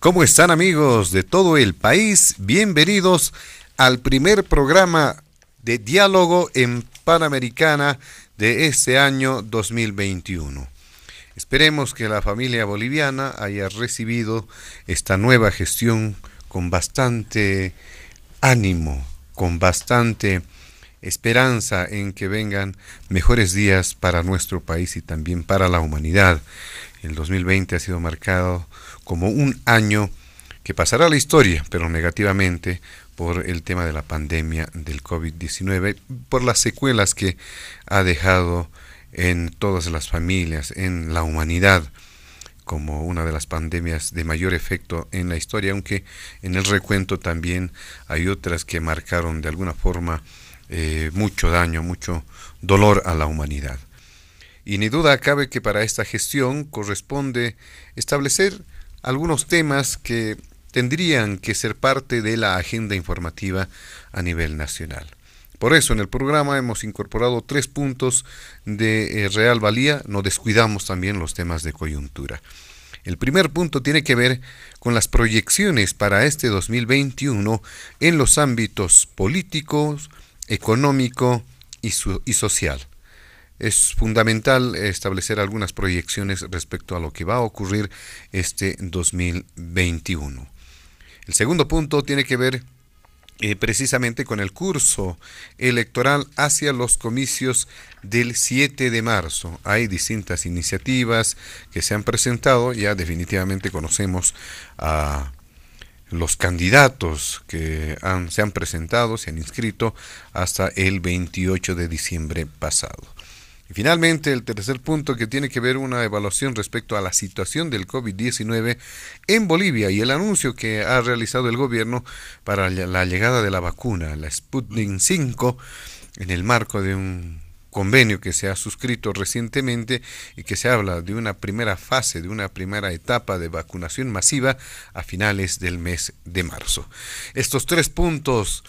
¿Cómo están amigos de todo el país? Bienvenidos al primer programa de diálogo en Panamericana de este año 2021. Esperemos que la familia boliviana haya recibido esta nueva gestión con bastante ánimo, con bastante esperanza en que vengan mejores días para nuestro país y también para la humanidad. El 2020 ha sido marcado como un año que pasará a la historia, pero negativamente por el tema de la pandemia del COVID-19, por las secuelas que ha dejado en todas las familias, en la humanidad, como una de las pandemias de mayor efecto en la historia, aunque en el recuento también hay otras que marcaron de alguna forma eh, mucho daño, mucho dolor a la humanidad. Y ni duda cabe que para esta gestión corresponde establecer algunos temas que tendrían que ser parte de la agenda informativa a nivel nacional. Por eso en el programa hemos incorporado tres puntos de eh, real valía, no descuidamos también los temas de coyuntura. El primer punto tiene que ver con las proyecciones para este 2021 en los ámbitos políticos, económico y, y social es fundamental establecer algunas proyecciones respecto a lo que va a ocurrir este 2021. El segundo punto tiene que ver eh, precisamente con el curso electoral hacia los comicios del 7 de marzo. Hay distintas iniciativas que se han presentado, ya definitivamente conocemos a los candidatos que se han presentado, se han inscrito hasta el 28 de diciembre pasado. Y finalmente, el tercer punto que tiene que ver una evaluación respecto a la situación del COVID-19 en Bolivia y el anuncio que ha realizado el gobierno para la llegada de la vacuna, la Sputnik 5, en el marco de un convenio que se ha suscrito recientemente y que se habla de una primera fase, de una primera etapa de vacunación masiva a finales del mes de marzo. Estos tres puntos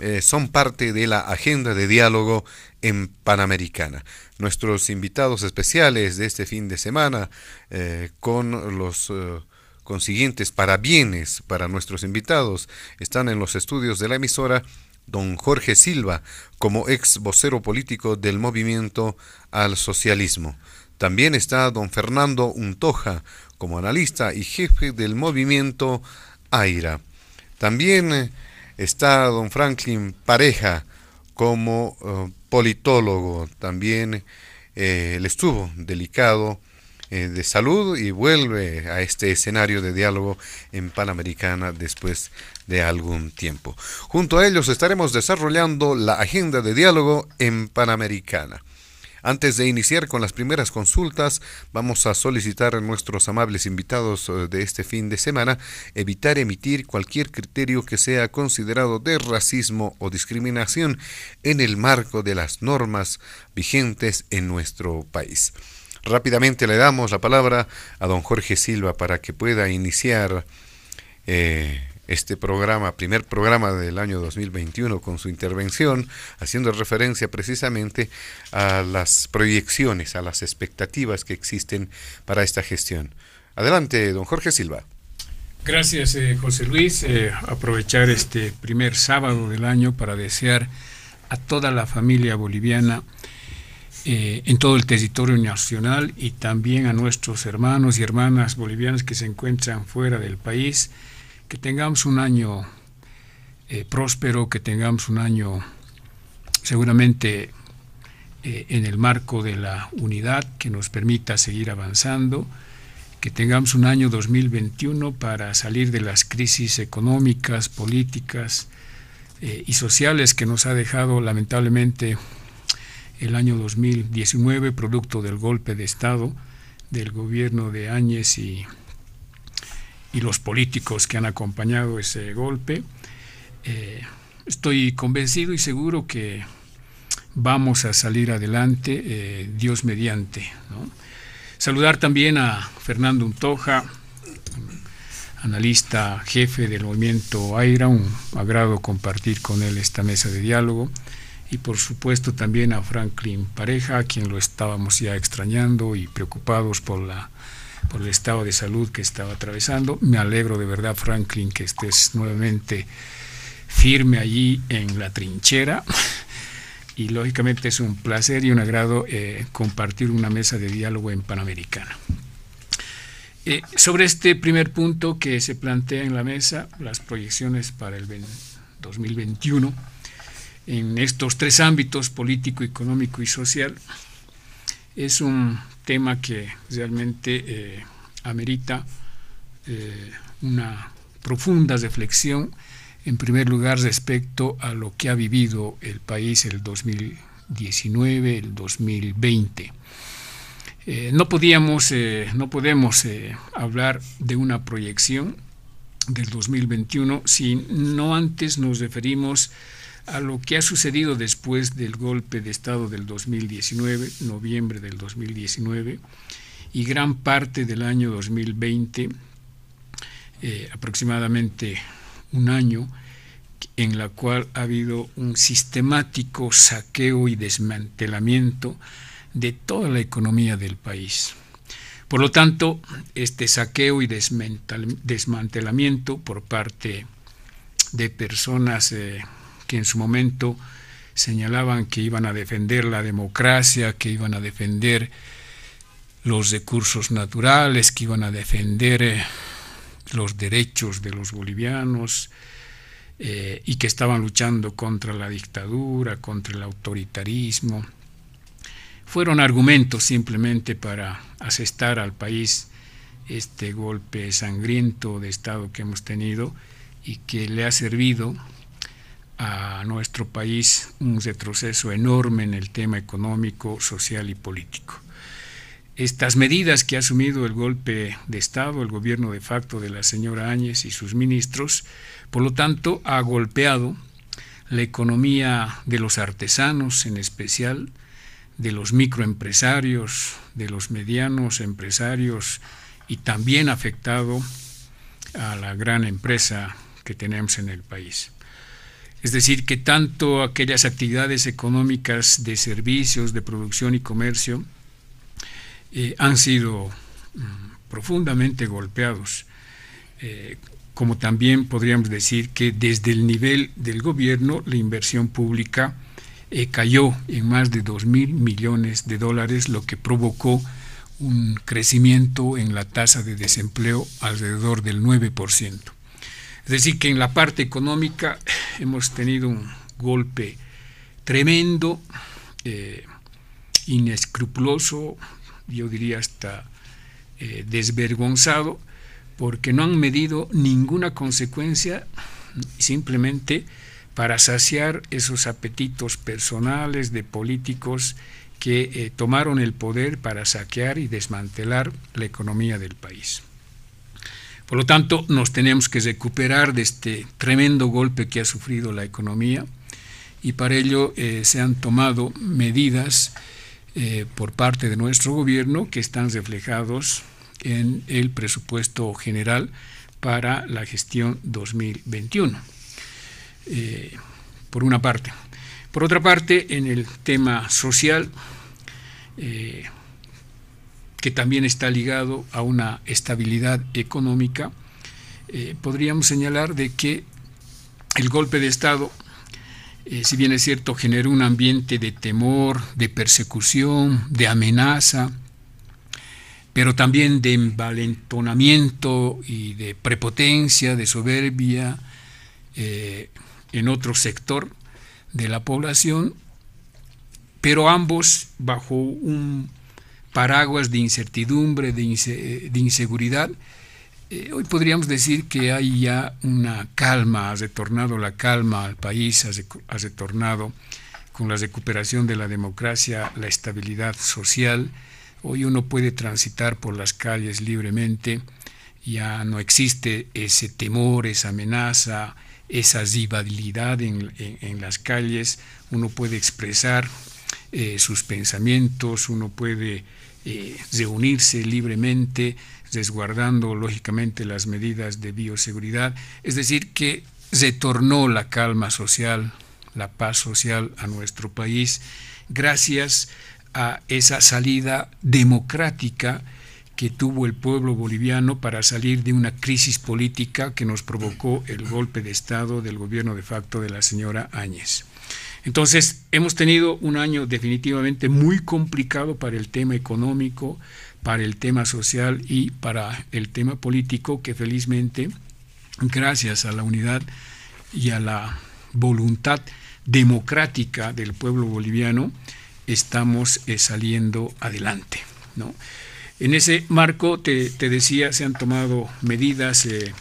eh, son parte de la agenda de diálogo en Panamericana. Nuestros invitados especiales de este fin de semana eh, con los eh, consiguientes parabienes para nuestros invitados están en los estudios de la emisora don Jorge Silva como ex vocero político del movimiento al socialismo. También está don Fernando Untoja como analista y jefe del movimiento AIRA. También Está don Franklin Pareja como eh, politólogo, también eh, él estuvo delicado eh, de salud y vuelve a este escenario de diálogo en Panamericana después de algún tiempo. Junto a ellos estaremos desarrollando la agenda de diálogo en Panamericana. Antes de iniciar con las primeras consultas, vamos a solicitar a nuestros amables invitados eh, de este fin de semana evitar emitir cualquier criterio que sea considerado de racismo o discriminación en el marco de las normas vigentes en nuestro país. Rápidamente le damos la palabra a don Jorge Silva para que pueda iniciar eh, este programa, primer programa del año 2021, con su intervención, haciendo referencia precisamente a las proyecciones, a las expectativas que existen para esta gestión. Adelante, don Jorge Silva. Gracias, eh, José Luis. Eh, aprovechar este primer sábado del año para desear a toda la familia boliviana eh, en todo el territorio nacional y también a nuestros hermanos y hermanas bolivianas que se encuentran fuera del país, que tengamos un año eh, próspero, que tengamos un año seguramente eh, en el marco de la unidad que nos permita seguir avanzando, que tengamos un año 2021 para salir de las crisis económicas, políticas y sociales que nos ha dejado lamentablemente el año 2019, producto del golpe de Estado del gobierno de Áñez y, y los políticos que han acompañado ese golpe. Eh, estoy convencido y seguro que vamos a salir adelante, eh, Dios mediante. Saludar también a Fernando Untoja, analista jefe del movimiento AIRA, un agrado compartir con él esta mesa de diálogo y por supuesto también a Franklin Pareja, a quien lo estábamos ya extrañando y preocupados por, la, por el estado de salud que estaba atravesando. Me alegro de verdad, Franklin, que estés nuevamente firme allí en la trinchera. Y lógicamente es un placer y un agrado eh, compartir una mesa de diálogo en Panamericana. Eh, sobre este primer punto que se plantea en la mesa, las proyecciones para el 2021, en estos tres ámbitos, político, económico y social, es un tema que realmente eh, amerita eh, una profunda reflexión, en primer lugar respecto a lo que ha vivido el país el 2019, el 2020. Eh, no podíamos, no podemos hablar de una proyección del 2021 si no antes nos referimos a lo que ha sucedido después del golpe de Estado del 2019, noviembre del 2019, y gran parte del año 2020, eh, aproximadamente un año, en la cual ha habido un sistemático saqueo y desmantelamiento de toda la economía del país. Por lo tanto, este saqueo y desmantelamiento por parte de personas eh, que en su momento señalaban que iban a defender la democracia, que iban a defender los recursos naturales, que iban a defender eh, los derechos de los bolivianos eh, y que estaban luchando contra la dictadura, contra el autoritarismo. Fueron argumentos simplemente para asestar al país este golpe sangriento de Estado que hemos tenido y que le ha servido a nuestro país un retroceso enorme en el tema económico, social y político. Estas medidas que ha asumido el golpe de Estado, el gobierno de facto de la señora Áñez y sus ministros, por lo tanto, ha golpeado la economía de los artesanos en especial, de los microempresarios, de los medianos empresarios y también afectado a la gran empresa que tenemos en el país. Es decir, que tanto aquellas actividades económicas de servicios, de producción y comercio eh, han sido mm, profundamente golpeados, eh, como también podríamos decir que desde el nivel del gobierno la inversión pública eh, cayó en más de 2 mil millones de dólares, lo que provocó un crecimiento en la tasa de desempleo alrededor del 9%. Es decir, que en la parte económica hemos tenido un golpe tremendo, eh, inescrupuloso, yo diría hasta eh, desvergonzado, porque no han medido ninguna consecuencia simplemente para saciar esos apetitos personales de políticos que eh, tomaron el poder para saquear y desmantelar la economía del país. Por lo tanto, nos tenemos que recuperar de este tremendo golpe que ha sufrido la economía y para ello eh, se han tomado medidas eh, por parte de nuestro gobierno que están reflejados en el presupuesto general para la gestión 2021. Eh, por una parte. Por otra parte, en el tema social, que también está ligado a una estabilidad económica, eh, podríamos señalar de que el golpe de Estado eh, si bien es cierto, generó un ambiente de temor, de persecución, de amenaza, pero también de envalentonamiento y de prepotencia, de soberbia eh, en otro sector de la población, pero ambos bajo un paraguas de incertidumbre, de, inseguridad. Eh, hoy podríamos decir que hay ya una calma, ha retornado la calma al país, ha retornado con la recuperación de la democracia, la estabilidad social, Hoy uno puede transitar por las calles libremente, ya no existe ese temor, esa amenaza, esa rivalidad en, las calles, uno puede expresar eh, sus pensamientos, uno puede eh, reunirse libremente, resguardando lógicamente las medidas de bioseguridad, es decir, que retornó la calma social, la paz social a nuestro país, gracias a esa salida democrática que tuvo el pueblo boliviano para salir de una crisis política que nos provocó el golpe de Estado del gobierno de facto de la señora Áñez. Entonces, hemos tenido un año definitivamente muy complicado para el tema económico, para el tema social y para el tema político que felizmente, gracias a la unidad y a la voluntad democrática del pueblo boliviano, estamos eh, saliendo adelante. ¿no? En ese marco, te, decía, se han tomado medidas eh,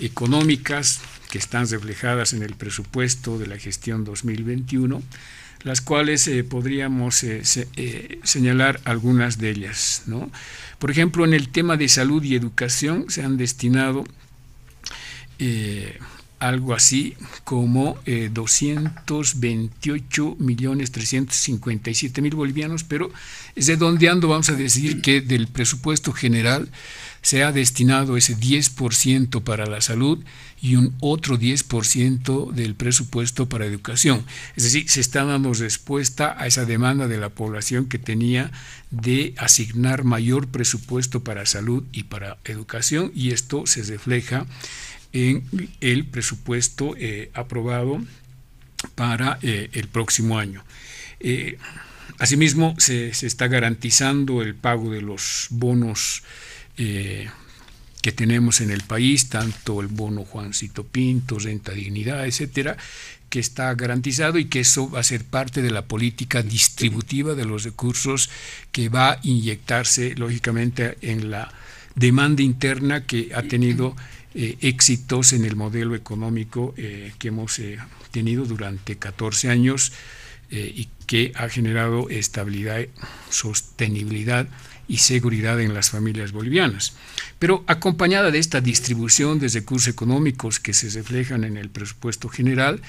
económicas están reflejadas en el presupuesto de la gestión 2021, las cuales eh, podríamos señalar algunas de ellas. ¿no? Por ejemplo, en el tema de salud y educación se han destinado algo así como eh, 228 millones 357 mil bolivianos, pero redondeando vamos a decir que del presupuesto general se ha destinado ese 10% para la salud y un otro 10% del presupuesto para educación. Es decir, se está dando respuesta a esa demanda de la población que tenía de asignar mayor presupuesto para salud y para educación y esto se refleja en el presupuesto eh, aprobado para eh, el próximo año. Eh, asimismo, se, está garantizando el pago de los bonos que tenemos en el país, tanto el bono Juancito Pinto, renta dignidad, etcétera, que está garantizado y que eso va a ser parte de la política distributiva de los recursos que va a inyectarse, lógicamente, en la demanda interna que ha tenido eh, éxitos en el modelo económico eh, que hemos eh, tenido durante 14 años y que ha generado estabilidad, sostenibilidad y seguridad en las familias bolivianas. Pero acompañada de esta distribución de recursos económicos que se reflejan en el presupuesto general,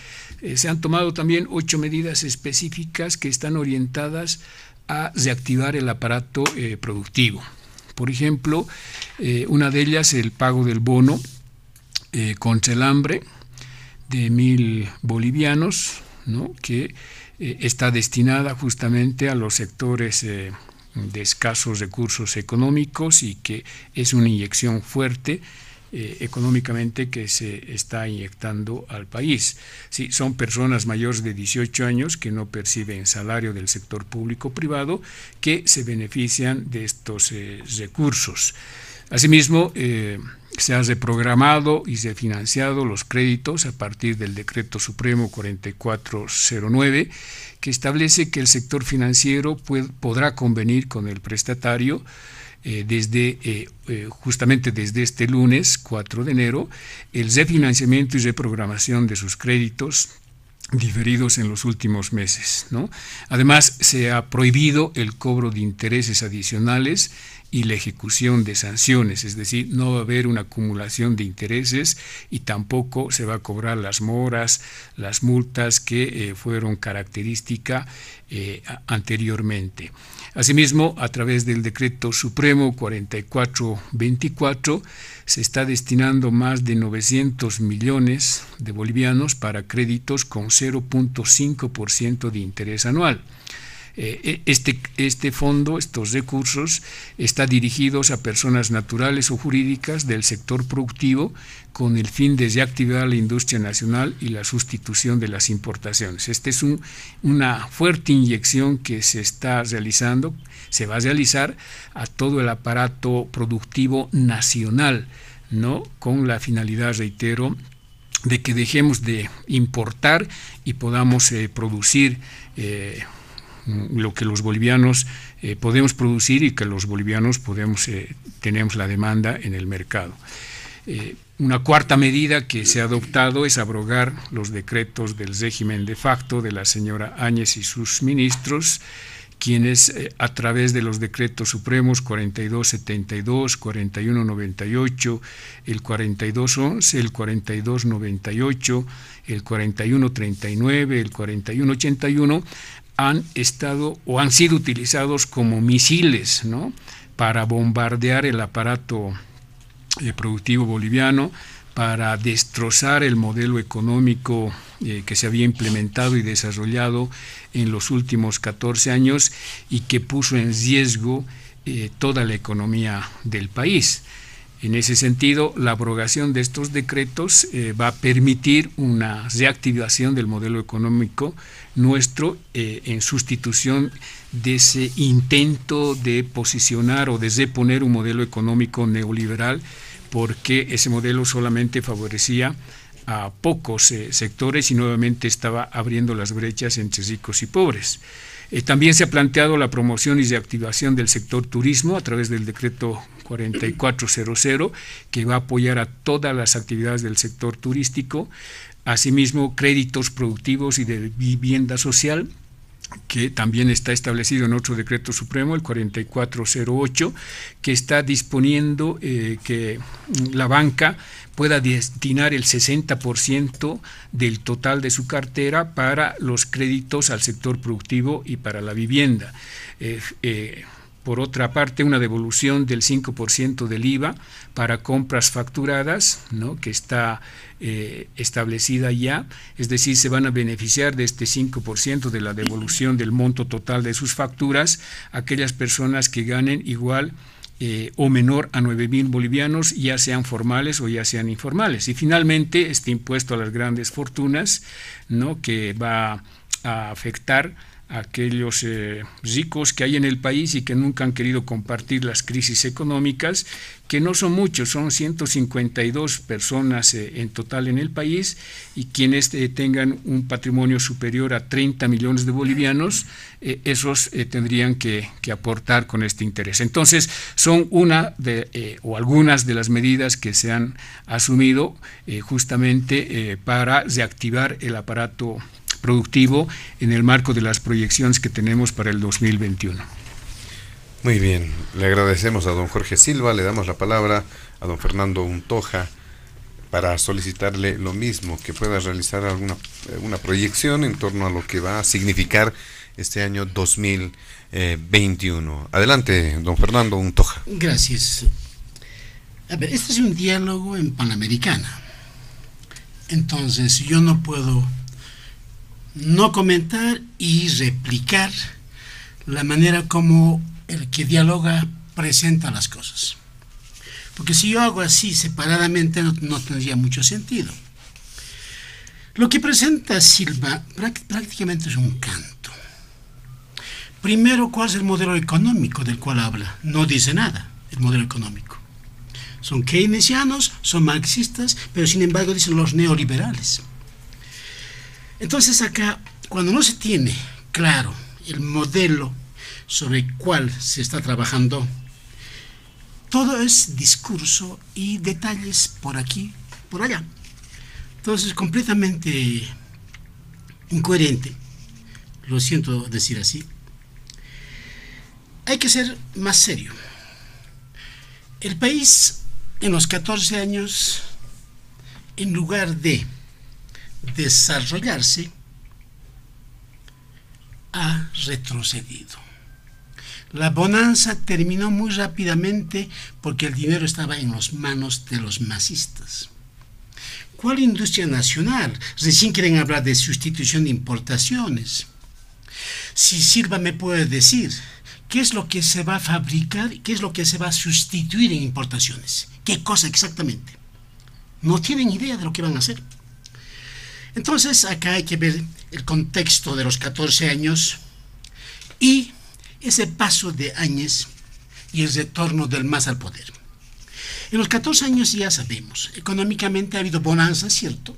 se han tomado también ocho medidas específicas que están orientadas a reactivar el aparato productivo. Por ejemplo, una de ellas el pago del bono eh, contra el hambre de mil bolivianos, ¿no? que eh, está destinada justamente a los sectores eh, de escasos recursos económicos y que es una inyección fuerte económicamente que se está inyectando al país. Sí, son personas mayores de 18 años que no perciben salario del sector público privado que se benefician de estos recursos. Asimismo, se ha reprogramado y se ha financiado los créditos a partir del decreto supremo 4409 que establece que el sector financiero podrá convenir con el prestatario eh, desde eh, eh, justamente desde este lunes 4 de enero el refinanciamiento y reprogramación de sus créditos diferidos en los últimos meses. Además, se ha prohibido el cobro de intereses adicionales y la ejecución de sanciones, es decir, no va a haber una acumulación de intereses y tampoco se va a cobrar las moras, las multas que eh, fueron característica eh, anteriormente. Asimismo, a través del decreto supremo 4424, se está destinando más de 900 millones de bolivianos para créditos con 0.5% de interés anual. Eh, este, este fondo, estos recursos, está dirigidos a personas naturales o jurídicas del sector productivo con el fin de reactivar la industria nacional y la sustitución de las importaciones. Esta es una fuerte inyección que se está realizando, se va a realizar a todo el aparato productivo nacional, ¿no? con la finalidad, reitero, de que dejemos de importar y podamos eh, producir eh, lo que los bolivianos eh, podemos producir y que los bolivianos podemos, tenemos la demanda en el mercado. una cuarta medida que se ha adoptado es abrogar los decretos del régimen de facto de la señora Áñez y sus ministros quienes eh, a través de los decretos supremos 4272, 4198, el 4211, el 4298, el 4139, el 4181, han estado o han sido utilizados como misiles ¿no? para bombardear el aparato eh, productivo boliviano, para destrozar el modelo económico eh, que se había implementado y desarrollado en los últimos 14 años y que puso en riesgo eh, toda la economía del país. En ese sentido, la abrogación de estos decretos va a permitir una reactivación del modelo económico nuestro en sustitución de ese intento de posicionar o de reponer un modelo económico neoliberal porque ese modelo solamente favorecía a pocos eh, sectores y nuevamente estaba abriendo las brechas entre ricos y pobres. Eh, también se ha planteado la promoción y reactivación del sector turismo a través del decreto 4400, que va a apoyar a todas las actividades del sector turístico, asimismo créditos productivos y de vivienda social, que también está establecido en otro decreto supremo, el 4408, que está disponiendo eh, que la banca pueda destinar el 60% del total de su cartera para los créditos al sector productivo y para la vivienda. Eh, eh, por otra parte, una devolución del 5% del IVA para compras facturadas, ¿no? que está eh, establecida ya, es decir, se van a beneficiar de este 5% de la devolución del monto total de sus facturas aquellas personas que ganen igual eh, o menor a 9 mil bolivianos, ya sean formales o ya sean informales. Y finalmente, este impuesto a las grandes fortunas, ¿no? que va a afectar aquellos eh, ricos que hay en el país y que nunca han querido compartir las crisis económicas, que no son muchos, son 152 personas eh, en total en el país y quienes eh, tengan un patrimonio superior a 30 millones de bolivianos, esos tendrían que, que, aportar con este interés. Entonces, son una de, o algunas de las medidas que se han asumido justamente para reactivar el aparato productivo en el marco de las proyecciones que tenemos para el 2021. Muy bien, le agradecemos a don Jorge Silva, le damos la palabra a don Fernando Untoja para solicitarle lo mismo, que pueda realizar alguna una proyección en torno a lo que va a significar este año 2021. Adelante, don Fernando Untoja. Gracias. A ver, este es un diálogo en Panamericana. Entonces, yo no puedo no comentar y replicar la manera como el que dialoga presenta las cosas. Porque si yo hago así separadamente no, tendría mucho sentido. Lo que presenta Silva prácticamente es un canto. Primero, ¿cuál es el modelo económico del cual habla? No dice nada, el modelo económico. Son keynesianos, son marxistas, pero sin embargo dicen los neoliberales. Entonces acá, cuando no se tiene claro el modelo sobre el cual se está trabajando, todo es discurso y detalles por aquí, por allá. Entonces, completamente incoherente, lo siento decir así. Hay que ser más serio. El país en los 14 años, en lugar de desarrollarse, ha retrocedido. La bonanza terminó muy rápidamente porque el dinero estaba en las manos de los masistas. ¿Cuál industria nacional? Recién quieren hablar de sustitución de importaciones. Si Silva me puede decir qué es lo que se va a fabricar, qué es lo que se va a sustituir en importaciones, qué cosa exactamente. No tienen idea de lo que van a hacer. Entonces acá hay que ver el contexto de los 14 años y ese paso de años y el retorno del MAS al poder. En los 14 años ya sabemos, económicamente ha habido bonanza, cierto,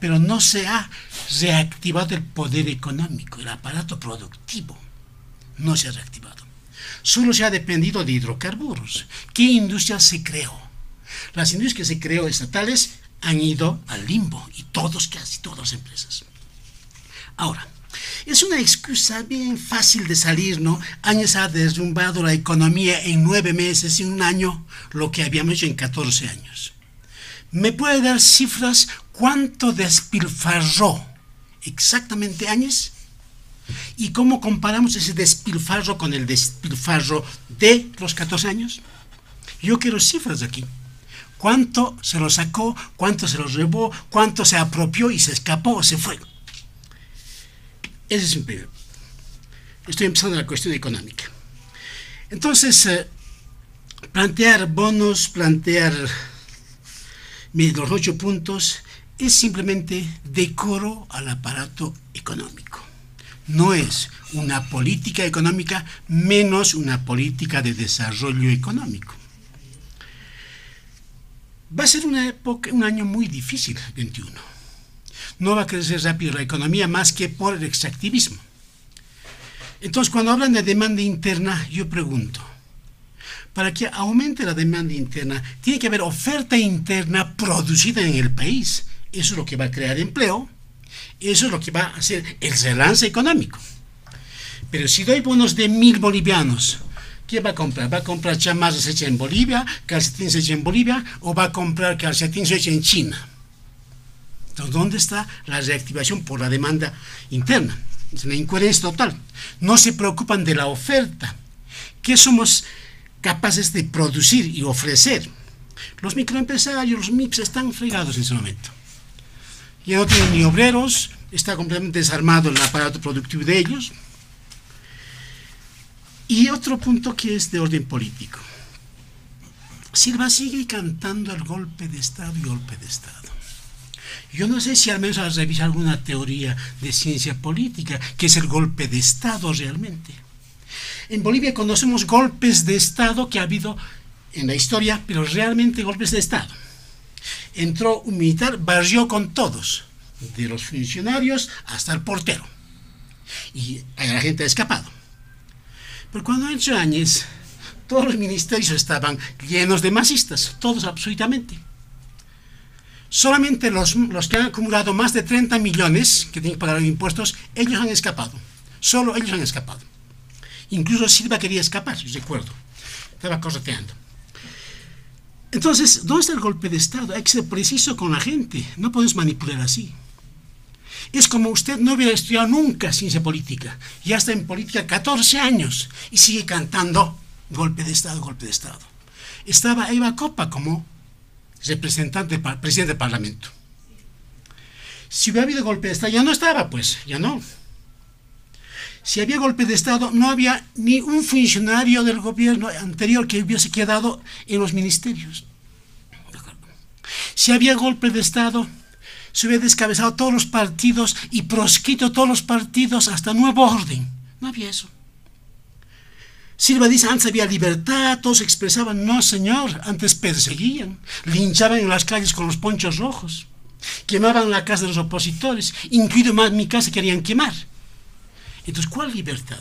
pero no se ha reactivado el poder económico, el aparato productivo. No se ha reactivado. Solo se ha dependido de hidrocarburos. ¿Qué industria se creó? Las industrias que se creó estatales han ido al limbo y todos, casi todas las empresas. Ahora, es una excusa bien fácil de salir, ¿no? Años ha derrumbado la economía en nueve meses y un año, lo que habíamos hecho en 14 años. ¿Me puede dar cifras cuánto despilfarró exactamente años? ¿Y cómo comparamos ese despilfarro con el despilfarro de los 14 años? Yo quiero cifras aquí. ¿Cuánto se lo sacó? ¿Cuánto se lo robó? ¿Cuánto se apropió y se escapó o se fue? Ese es un primero. Estoy empezando la cuestión económica. Entonces, eh, plantear bonos, plantear los ocho puntos, es simplemente decoro al aparato económico. No es una política económica menos una política de desarrollo económico. Va a ser una época, un año muy difícil, 21 no va a crecer rápido la economía más que por el extractivismo. Entonces, cuando hablan de demanda interna, yo pregunto, para que aumente la demanda interna, tiene que haber oferta interna producida en el país. Eso es lo que va a crear empleo, eso es lo que va a hacer el relance económico. Pero si doy bonos de mil bolivianos, ¿qué va a comprar? ¿Va a comprar chamarras hechas en Bolivia, calcetines hechos en Bolivia o va a comprar calcetines hechos en China? Entonces, ¿dónde está la reactivación por la demanda interna? Es una incoherencia total. No se preocupan de la oferta. ¿Qué somos capaces de producir y ofrecer? Los microempresarios, los MIPS están fregados en ese momento. Ya no tienen ni obreros, está completamente desarmado el aparato productivo de ellos. Y otro punto que es de orden político. Silva sigue cantando el golpe de Estado y golpe de Estado. Yo no sé si al menos has revisado alguna teoría de ciencia política, que es el golpe de Estado realmente. En Bolivia conocemos golpes de Estado que ha habido en la historia, pero realmente golpes de Estado. Entró un militar, barrió con todos, de los funcionarios hasta el portero. Y la gente ha escapado. Pero cuando entró Áñez, todos los ministerios estaban llenos de masistas, todos absolutamente. Solamente los, que han acumulado más de 30 millones que tienen que pagar impuestos, ellos han escapado. Solo ellos han escapado. Incluso Silva quería escapar, recuerdo. Estaba correteando. Entonces, ¿dónde está el golpe de Estado? Hay que ser preciso con la gente. No podemos manipular así. Es como usted no hubiera estudiado nunca ciencia política. Ya está en política 14 años y sigue cantando golpe de Estado, golpe de Estado. Estaba Eva Copa como representante, presidente del Parlamento. Si hubiera habido golpe de Estado, ya no estaba, pues, ya no. Si había golpe de Estado, no había ni un funcionario del gobierno anterior que hubiese quedado en los ministerios. Si había golpe de Estado, se hubiera descabezado todos los partidos y proscrito todos los partidos hasta nuevo orden. No había eso. Silva dice, antes había libertad, todos expresaban, no señor, antes perseguían, linchaban en las calles con los ponchos rojos, quemaban la casa de los opositores, incluido más mi casa querían quemar. Entonces, ¿cuál libertad?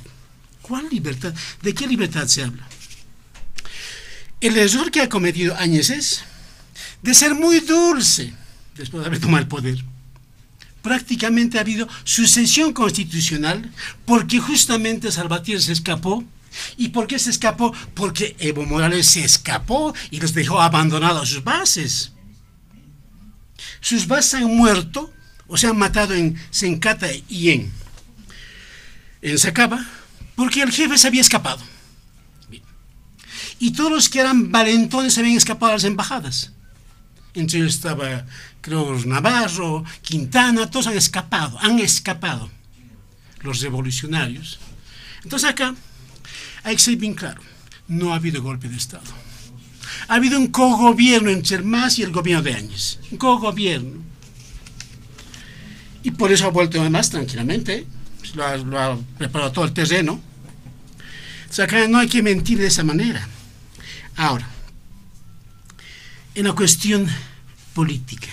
¿Cuál libertad? ¿De qué libertad se habla? El error que ha cometido Áñez es de ser muy dulce después de haber tomado el poder. Prácticamente ha habido sucesión constitucional porque justamente Salvatierra se escapó ¿Y por qué se escapó? Porque Evo Morales se escapó y los dejó abandonados a sus bases. Sus bases han muerto o se han matado en Sencata y en, en Sacaba porque el jefe se había escapado. Y todos los que eran valentones se habían escapado a las embajadas. Entre ellos estaba, creo, Navarro, Quintana, todos han escapado, han escapado. los revolucionarios. Entonces acá hay que ser bien claro, no ha habido golpe de Estado. Ha habido un cogobierno entre el MAS y el gobierno de Áñez. Un cogobierno. Y por eso ha vuelto además tranquilamente. Lo ha, lo ha preparado todo el terreno. O sea, acá no hay que mentir de esa manera. Ahora, en la cuestión política,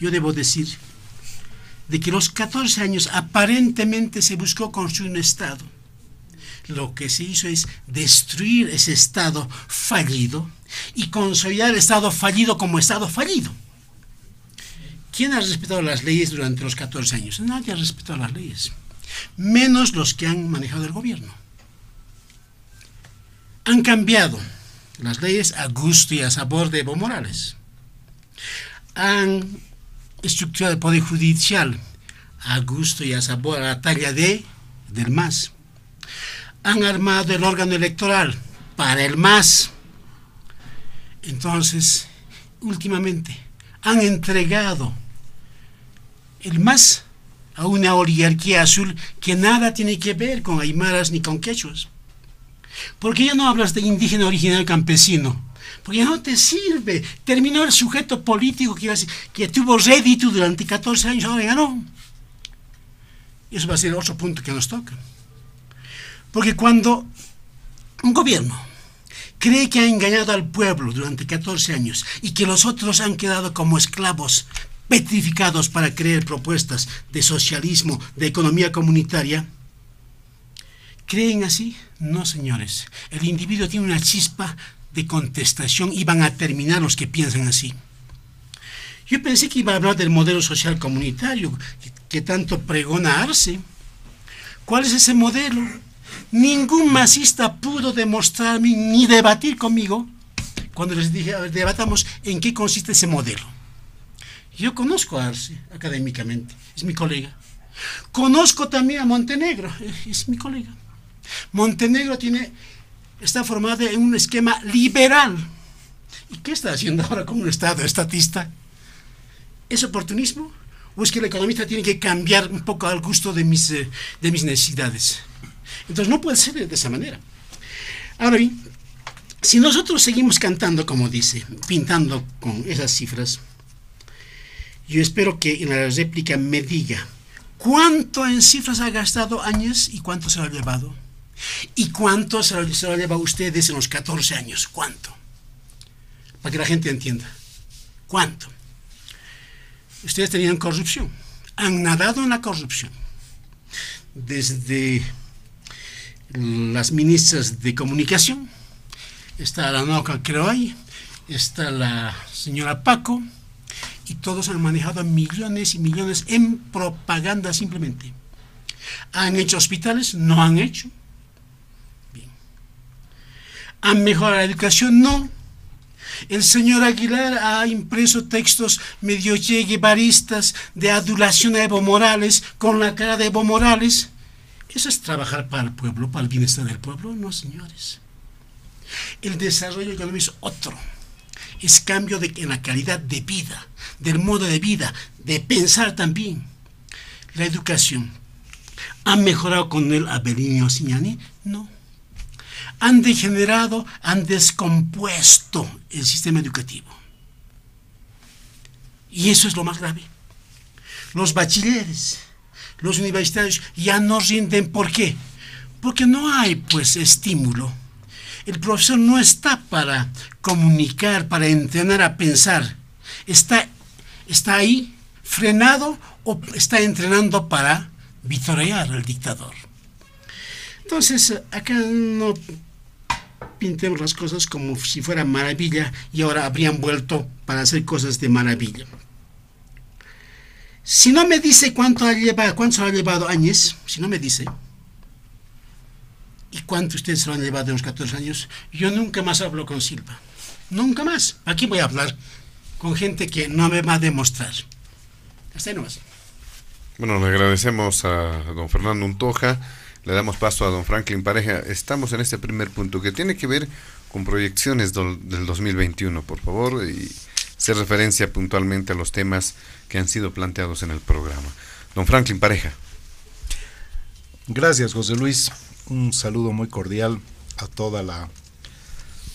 yo debo decir de que los 14 años aparentemente se buscó construir un Estado. Lo que se hizo es destruir ese Estado fallido y consolidar el Estado fallido como Estado fallido. ¿Quién ha respetado las leyes durante los 14 años? Nadie ha respetado las leyes, menos los que han manejado el gobierno. Han cambiado las leyes a gusto y a sabor de Evo Morales. Han estructurado el Poder Judicial a gusto y a sabor a la talla de del MAS. Han armado el órgano electoral para el MAS. Entonces, últimamente, han entregado el MAS a una oligarquía azul que nada tiene que ver con aymaras ni con quechuas. ¿Por qué ya no hablas de indígena original campesino? Porque no te sirve. Terminó el sujeto político que, que tuvo rédito durante 14 años, ahora ganó. Eso va a ser otro punto que nos toca. Porque cuando un gobierno cree que ha engañado al pueblo durante 14 años y que los otros han quedado como esclavos petrificados para creer propuestas de socialismo, de economía comunitaria, ¿creen así? No, señores. El individuo tiene una chispa de contestación y van a terminar los que piensan así. Yo pensé que iba a hablar del modelo social comunitario que, tanto pregona Arce. ¿Cuál es ese modelo? Ningún masista pudo demostrarme ni debatir conmigo cuando les dije, debatamos en qué consiste ese modelo. Yo conozco a Arce académicamente, es mi colega. Conozco también a Montenegro, es mi colega. Montenegro tiene, está formado en un esquema liberal. ¿Y qué está haciendo ahora con un Estado estatista? ¿Es oportunismo? ¿O es que el economista tiene que cambiar un poco al gusto de mis, eh, de mis necesidades? Entonces no puede ser de esa manera. Ahora bien, si nosotros seguimos cantando, como dice, pintando con esas cifras, yo espero que en la réplica me diga cuánto en cifras ha gastado años y cuánto se lo ha llevado. ¿Y cuánto se lo, ha llevado ustedes en los 14 años? ¿Cuánto? Para que la gente entienda. ¿Cuánto? Ustedes tenían corrupción. Han nadado en la corrupción. Desde las ministras de comunicación, está la Noca Creoy, está la señora Paco, y todos han manejado millones y millones en propaganda simplemente. ¿Han hecho hospitales? No han hecho. ¿Han mejorado la educación? No. El señor Aguilar ha impreso textos medio guevaristas de adulación a Evo Morales con la cara de Evo Morales. ¿Eso es trabajar para el pueblo, para el bienestar del pueblo? No, señores. El desarrollo económico es otro. Es cambio de, en la calidad de vida, del modo de vida, de pensar también. La educación. ¿Han mejorado con el Abelino Signani? No. Han degenerado, han descompuesto el sistema educativo. Y eso es lo más grave. Los bachilleres, los universitarios ya no rinden. ¿Por qué? Porque no hay pues estímulo. El profesor no está para comunicar, para entrenar a pensar. Está, está ahí frenado o está entrenando para vitorear al dictador. Entonces, acá no pintemos las cosas como si fuera maravilla y ahora habrían vuelto para hacer cosas de maravilla. Si no me dice cuánto ha llevado, cuánto ha llevado años, si no me dice, y cuánto ustedes se lo han llevado en los 14 años, yo nunca más hablo con Silva. Nunca más. Aquí voy a hablar con gente que no me va a demostrar. Hasta ahí nomás. Bueno, le agradecemos a don Fernando Untoja, le damos paso a don Franklin Pareja. Estamos en este primer punto que tiene que ver con proyecciones del, del 2021, por favor, y hacer referencia puntualmente a los temas que han sido planteados en el programa. Don Franklin Pareja. Gracias, José Luis. Un saludo muy cordial a toda la,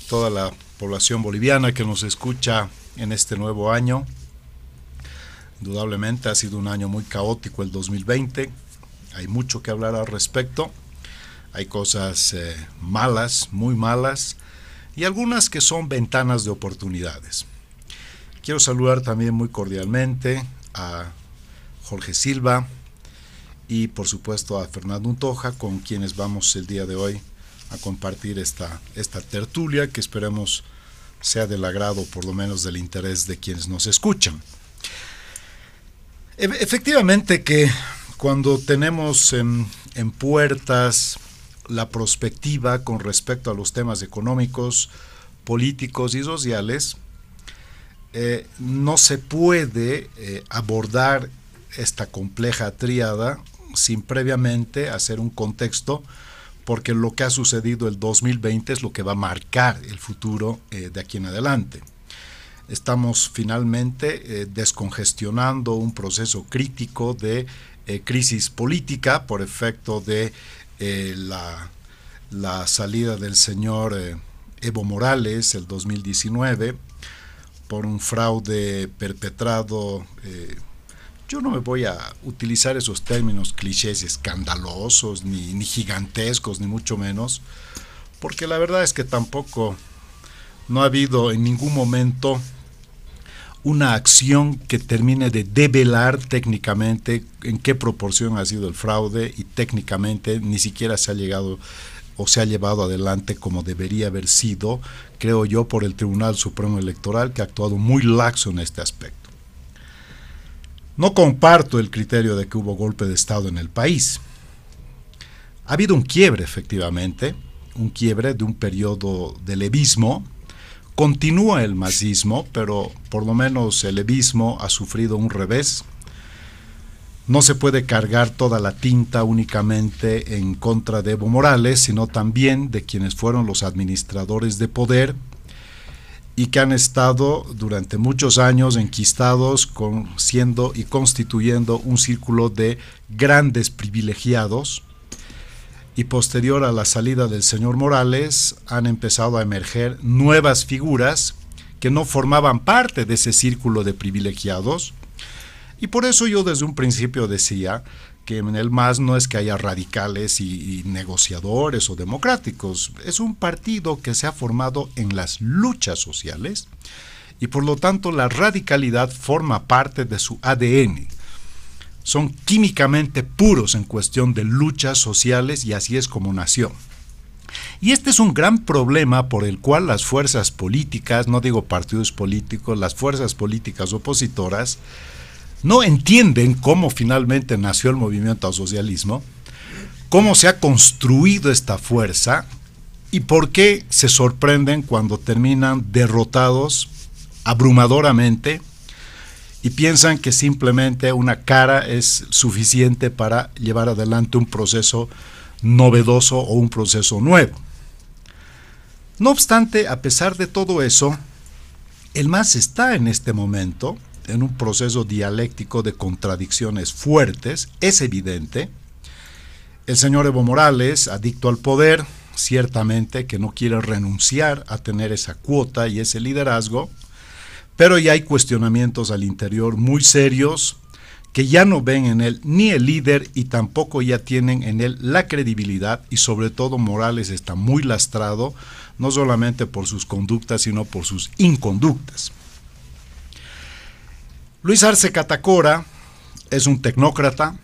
toda la población boliviana que nos escucha en este nuevo año. Indudablemente ha sido un año muy caótico el 2020. Hay mucho que hablar al respecto. Hay cosas eh, malas, muy malas, y algunas que son ventanas de oportunidades. Quiero saludar también muy cordialmente a Jorge Silva y por supuesto a Fernando Untoja, con quienes vamos el día de hoy a compartir esta, esta tertulia que esperemos sea del agrado, por lo menos del interés de quienes nos escuchan. Efectivamente que cuando tenemos en, puertas la perspectiva con respecto a los temas económicos, políticos y sociales, eh, no se puede eh, abordar esta compleja tríada sin previamente hacer un contexto, porque lo que ha sucedido el 2020 es lo que va a marcar el futuro eh, de aquí en adelante. Estamos finalmente descongestionando un proceso crítico de crisis política por efecto de la, la, salida del señor Evo Morales el 2019 por un fraude perpetrado. Eh, yo no me voy a utilizar esos términos clichés escandalosos, ni, ni gigantescos, ni mucho menos, porque la verdad es que tampoco no ha habido en ningún momento una acción que termine de develar técnicamente en qué proporción ha sido el fraude y técnicamente ni siquiera se ha llegado o se ha llevado adelante como debería haber sido, creo yo, por el Tribunal Supremo Electoral, que ha actuado muy laxo en este aspecto. No comparto el criterio de que hubo golpe de Estado en el país. Ha habido un quiebre, efectivamente, un quiebre de un periodo de levismo. Continúa el masismo, pero por lo menos el levismo ha sufrido un revés. No se puede cargar toda la tinta únicamente en contra de Evo Morales, sino también de quienes fueron los administradores de poder y que han estado durante muchos años enquistados con, siendo y constituyendo un círculo de grandes privilegiados y posterior a la salida del señor Morales han empezado a emerger nuevas figuras que no formaban parte de ese círculo de privilegiados, y por eso yo desde un principio decía que en el MAS no es que haya radicales y, negociadores o democráticos, es un partido que se ha formado en las luchas sociales y por lo tanto la radicalidad forma parte de su ADN. Son químicamente puros en cuestión de luchas sociales y así es como nació. Y este es un gran problema por el cual las fuerzas políticas, no digo partidos políticos, las fuerzas políticas opositoras, no entienden cómo finalmente nació el movimiento al socialismo, cómo se ha construido esta fuerza y por qué se sorprenden cuando terminan derrotados abrumadoramente y piensan que simplemente una cara es suficiente para llevar adelante un proceso novedoso o un proceso nuevo. No obstante, a pesar de todo eso, el MAS está en este momento en un proceso dialéctico de contradicciones fuertes, es evidente. El señor Evo Morales, adicto al poder, ciertamente que no quiere renunciar a tener esa cuota y ese liderazgo, pero ya hay cuestionamientos al interior muy serios que ya no ven en él ni el líder y tampoco ya tienen en él la credibilidad y sobre todo Morales está muy lastrado, no solamente por sus conductas, sino por sus inconductas. Luis Arce Catacora es un tecnócrata,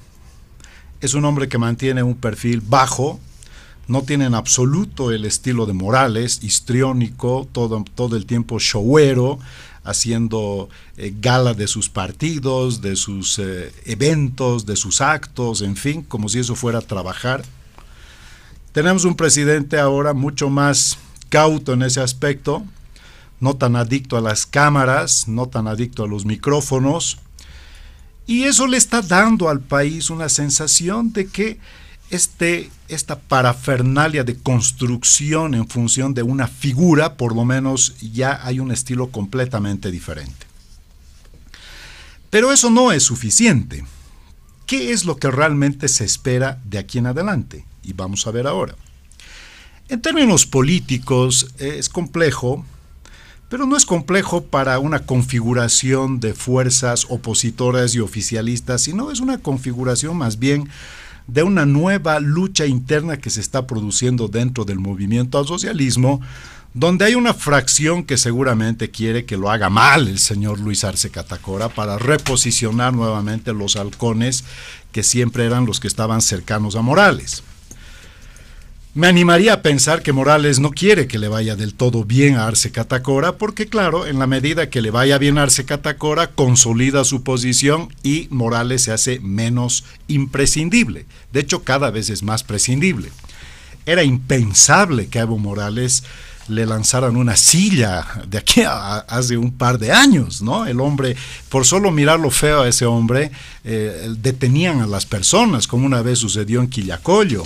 es un hombre que mantiene un perfil bajo, no tiene en absoluto el estilo de Morales, histriónico, todo, todo el tiempo showero, haciendo eh, gala de sus partidos, de sus eh, eventos, de sus actos, en fin, como si eso fuera trabajar. Tenemos un presidente ahora mucho más cauto en ese aspecto, no tan adicto a las cámaras, no tan adicto a los micrófonos. Y eso le está dando al país una sensación de que este, esta parafernalia de construcción en función de una figura, por lo menos ya hay un estilo completamente diferente. Pero eso no es suficiente. ¿qué es lo que realmente se espera de aquí en adelante? Y vamos a ver ahora. En términos políticos es complejo, pero no es complejo para una configuración de fuerzas opositoras y oficialistas, sino es una configuración más bien de una nueva lucha interna que se está produciendo dentro del movimiento al socialismo, donde hay una fracción que seguramente quiere que lo haga mal el señor Luis Arce Catacora para reposicionar nuevamente los halcones que siempre eran los que estaban cercanos a Morales. Me animaría a pensar que Morales no quiere que le vaya del todo bien a Arce Catacora, porque claro, en la medida que le vaya bien a Arce Catacora, consolida su posición y Morales se hace menos imprescindible. De hecho, cada vez es más prescindible. Era impensable que a Evo Morales le lanzaran una silla de aquí a, hace un par de años, ¿no? El hombre, por solo mirarlo feo a ese hombre, eh, detenían a las personas, como una vez sucedió en Quillacollo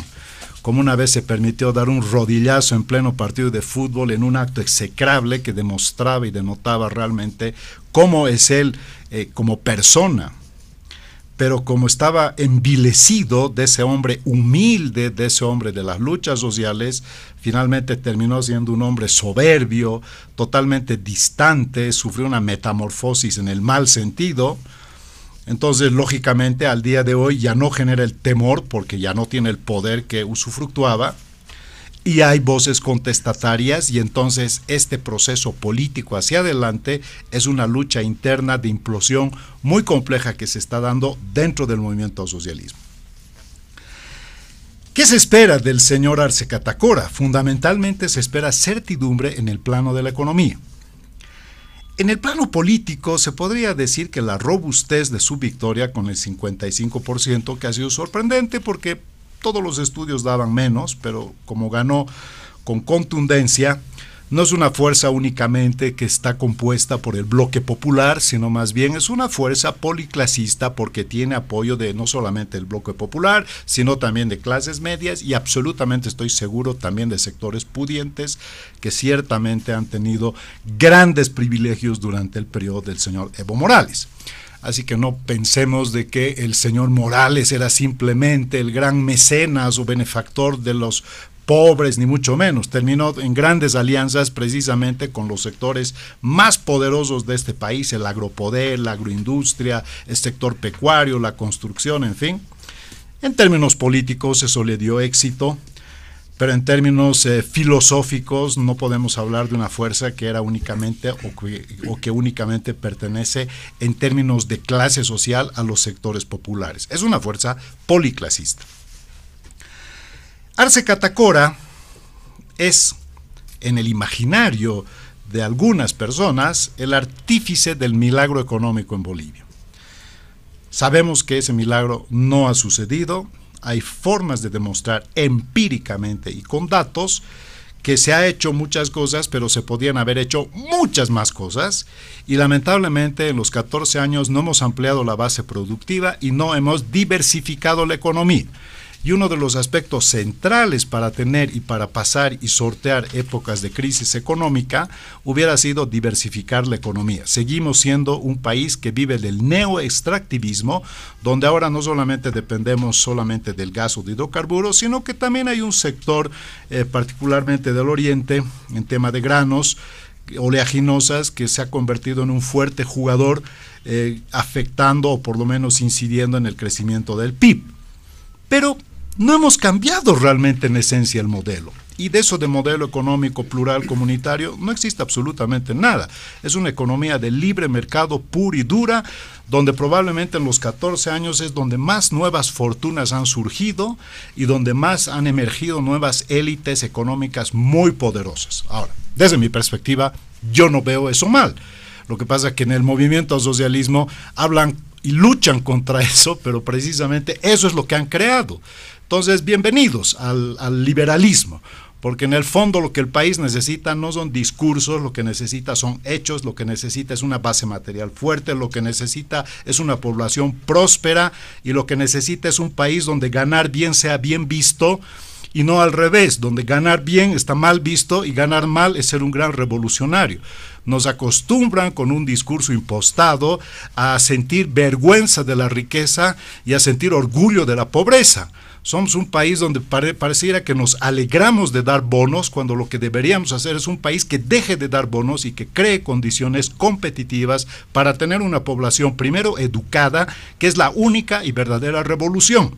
como una vez se permitió dar un rodillazo en pleno partido de fútbol en un acto execrable que demostraba y denotaba realmente cómo es él eh, como persona. Pero como estaba envilecido de ese hombre humilde, de ese hombre de las luchas sociales, finalmente terminó siendo un hombre soberbio, totalmente distante, sufrió una metamorfosis en el mal sentido, entonces, lógicamente, al día de hoy ya no genera el temor porque ya no tiene el poder que usufructuaba y hay voces contestatarias y entonces este proceso político hacia adelante es una lucha interna de implosión muy compleja que se está dando dentro del movimiento socialismo. ¿Qué se espera del señor Arce Catacora? Fundamentalmente se espera certidumbre en el plano de la economía. En el plano político se podría decir que la robustez de su victoria con el 55%, que ha sido sorprendente porque todos los estudios daban menos, pero como ganó con contundencia, no es una fuerza únicamente que está compuesta por el bloque popular, sino más bien es una fuerza policlasista porque tiene apoyo de no solamente el bloque popular, sino también de clases medias y absolutamente estoy seguro también de sectores pudientes que ciertamente han tenido grandes privilegios durante el periodo del señor Evo Morales. Así que no pensemos de que el señor Morales era simplemente el gran mecenas o benefactor de los pobres, ni mucho menos. Terminó en grandes alianzas precisamente con los sectores más poderosos de este país, el agropoder, la agroindustria, el sector pecuario, la construcción, en fin. En términos políticos eso le dio éxito, pero en términos eh, filosóficos no podemos hablar de una fuerza que era únicamente o que, o que únicamente pertenece en términos de clase social a los sectores populares. Es una fuerza policlasista. Arce Catacora es, en el imaginario de algunas personas, el artífice del milagro económico en Bolivia. Sabemos que ese milagro no ha sucedido, hay formas de demostrar empíricamente y con datos que se ha hecho muchas cosas, pero se podían haber hecho muchas más cosas. Y lamentablemente en los 14 años no hemos ampliado la base productiva y no hemos diversificado la economía. Y uno de los aspectos centrales para tener y para pasar y sortear épocas de crisis económica hubiera sido diversificar la economía. Seguimos siendo un país que vive del neoextractivismo, donde ahora no solamente dependemos solamente del gas o de hidrocarburos, sino que también hay un sector, eh, particularmente del oriente, en tema de granos, oleaginosas, que se ha convertido en un fuerte jugador, eh, afectando o por lo menos incidiendo en el crecimiento del PIB. Pero no hemos cambiado realmente en esencia el modelo. Y de eso de modelo económico plural comunitario no existe absolutamente nada. Es una economía de libre mercado pura y dura, donde probablemente en los 14 años es donde más nuevas fortunas han surgido y donde más han emergido nuevas élites económicas muy poderosas. Ahora, desde mi perspectiva, yo no veo eso mal. Lo que pasa es que en el movimiento socialismo hablan y luchan contra eso, pero precisamente eso es lo que han creado. Entonces, bienvenidos al, liberalismo, porque en el fondo lo que el país necesita no son discursos, lo que necesita son hechos, lo que necesita es una base material fuerte, lo que necesita es una población próspera y lo que necesita es un país donde ganar bien sea bien visto y no al revés, donde ganar bien está mal visto y ganar mal es ser un gran revolucionario. Nos acostumbran con un discurso impostado a sentir vergüenza de la riqueza y a sentir orgullo de la pobreza. Somos un país donde pareciera que nos alegramos de dar bonos cuando lo que deberíamos hacer es un país que deje de dar bonos y que cree condiciones competitivas para tener una población primero educada, que es la única y verdadera revolución.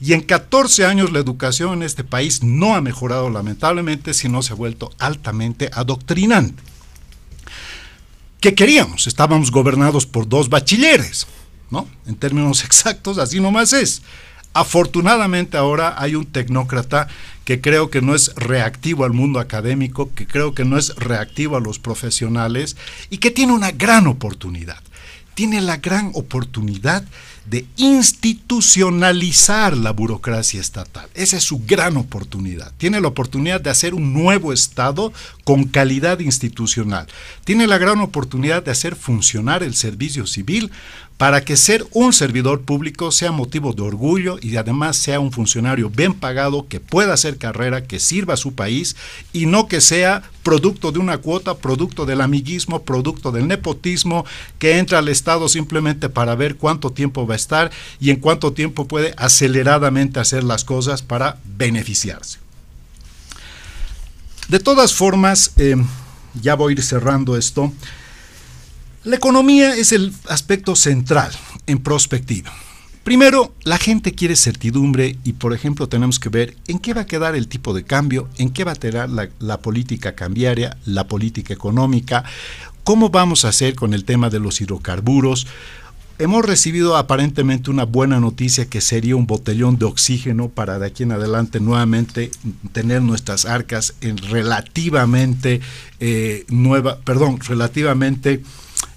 Y en 14 años la educación en este país no ha mejorado lamentablemente, sino se ha vuelto altamente adoctrinante. ¿Qué queríamos? Estábamos gobernados por dos bachilleres, ¿no? En términos exactos, así nomás es. Afortunadamente ahora hay un tecnócrata que creo que no es reactivo al mundo académico, que creo que no es reactivo a los profesionales y que tiene una gran oportunidad. Tiene la gran oportunidad de institucionalizar la burocracia estatal. Esa es su gran oportunidad. Tiene la oportunidad de hacer un nuevo Estado con calidad institucional. Tiene la gran oportunidad de hacer funcionar el servicio civil para que ser un servidor público sea motivo de orgullo y además sea un funcionario bien pagado que pueda hacer carrera, que sirva a su país y no que sea producto de una cuota, producto del amiguismo, producto del nepotismo, que entra al Estado simplemente para ver cuánto tiempo va a estar y en cuánto tiempo puede aceleradamente hacer las cosas para beneficiarse. De todas formas, eh, ya voy a ir cerrando esto. La economía es el aspecto central en prospectiva. Primero, la gente quiere certidumbre y, por ejemplo, tenemos que ver en qué va a quedar el tipo de cambio, en qué va a quedar la, política cambiaria, la política económica, cómo vamos a hacer con el tema de los hidrocarburos. Hemos recibido aparentemente una buena noticia que sería un botellón de oxígeno para de aquí en adelante nuevamente tener nuestras arcas en relativamente eh, nueva, perdón, relativamente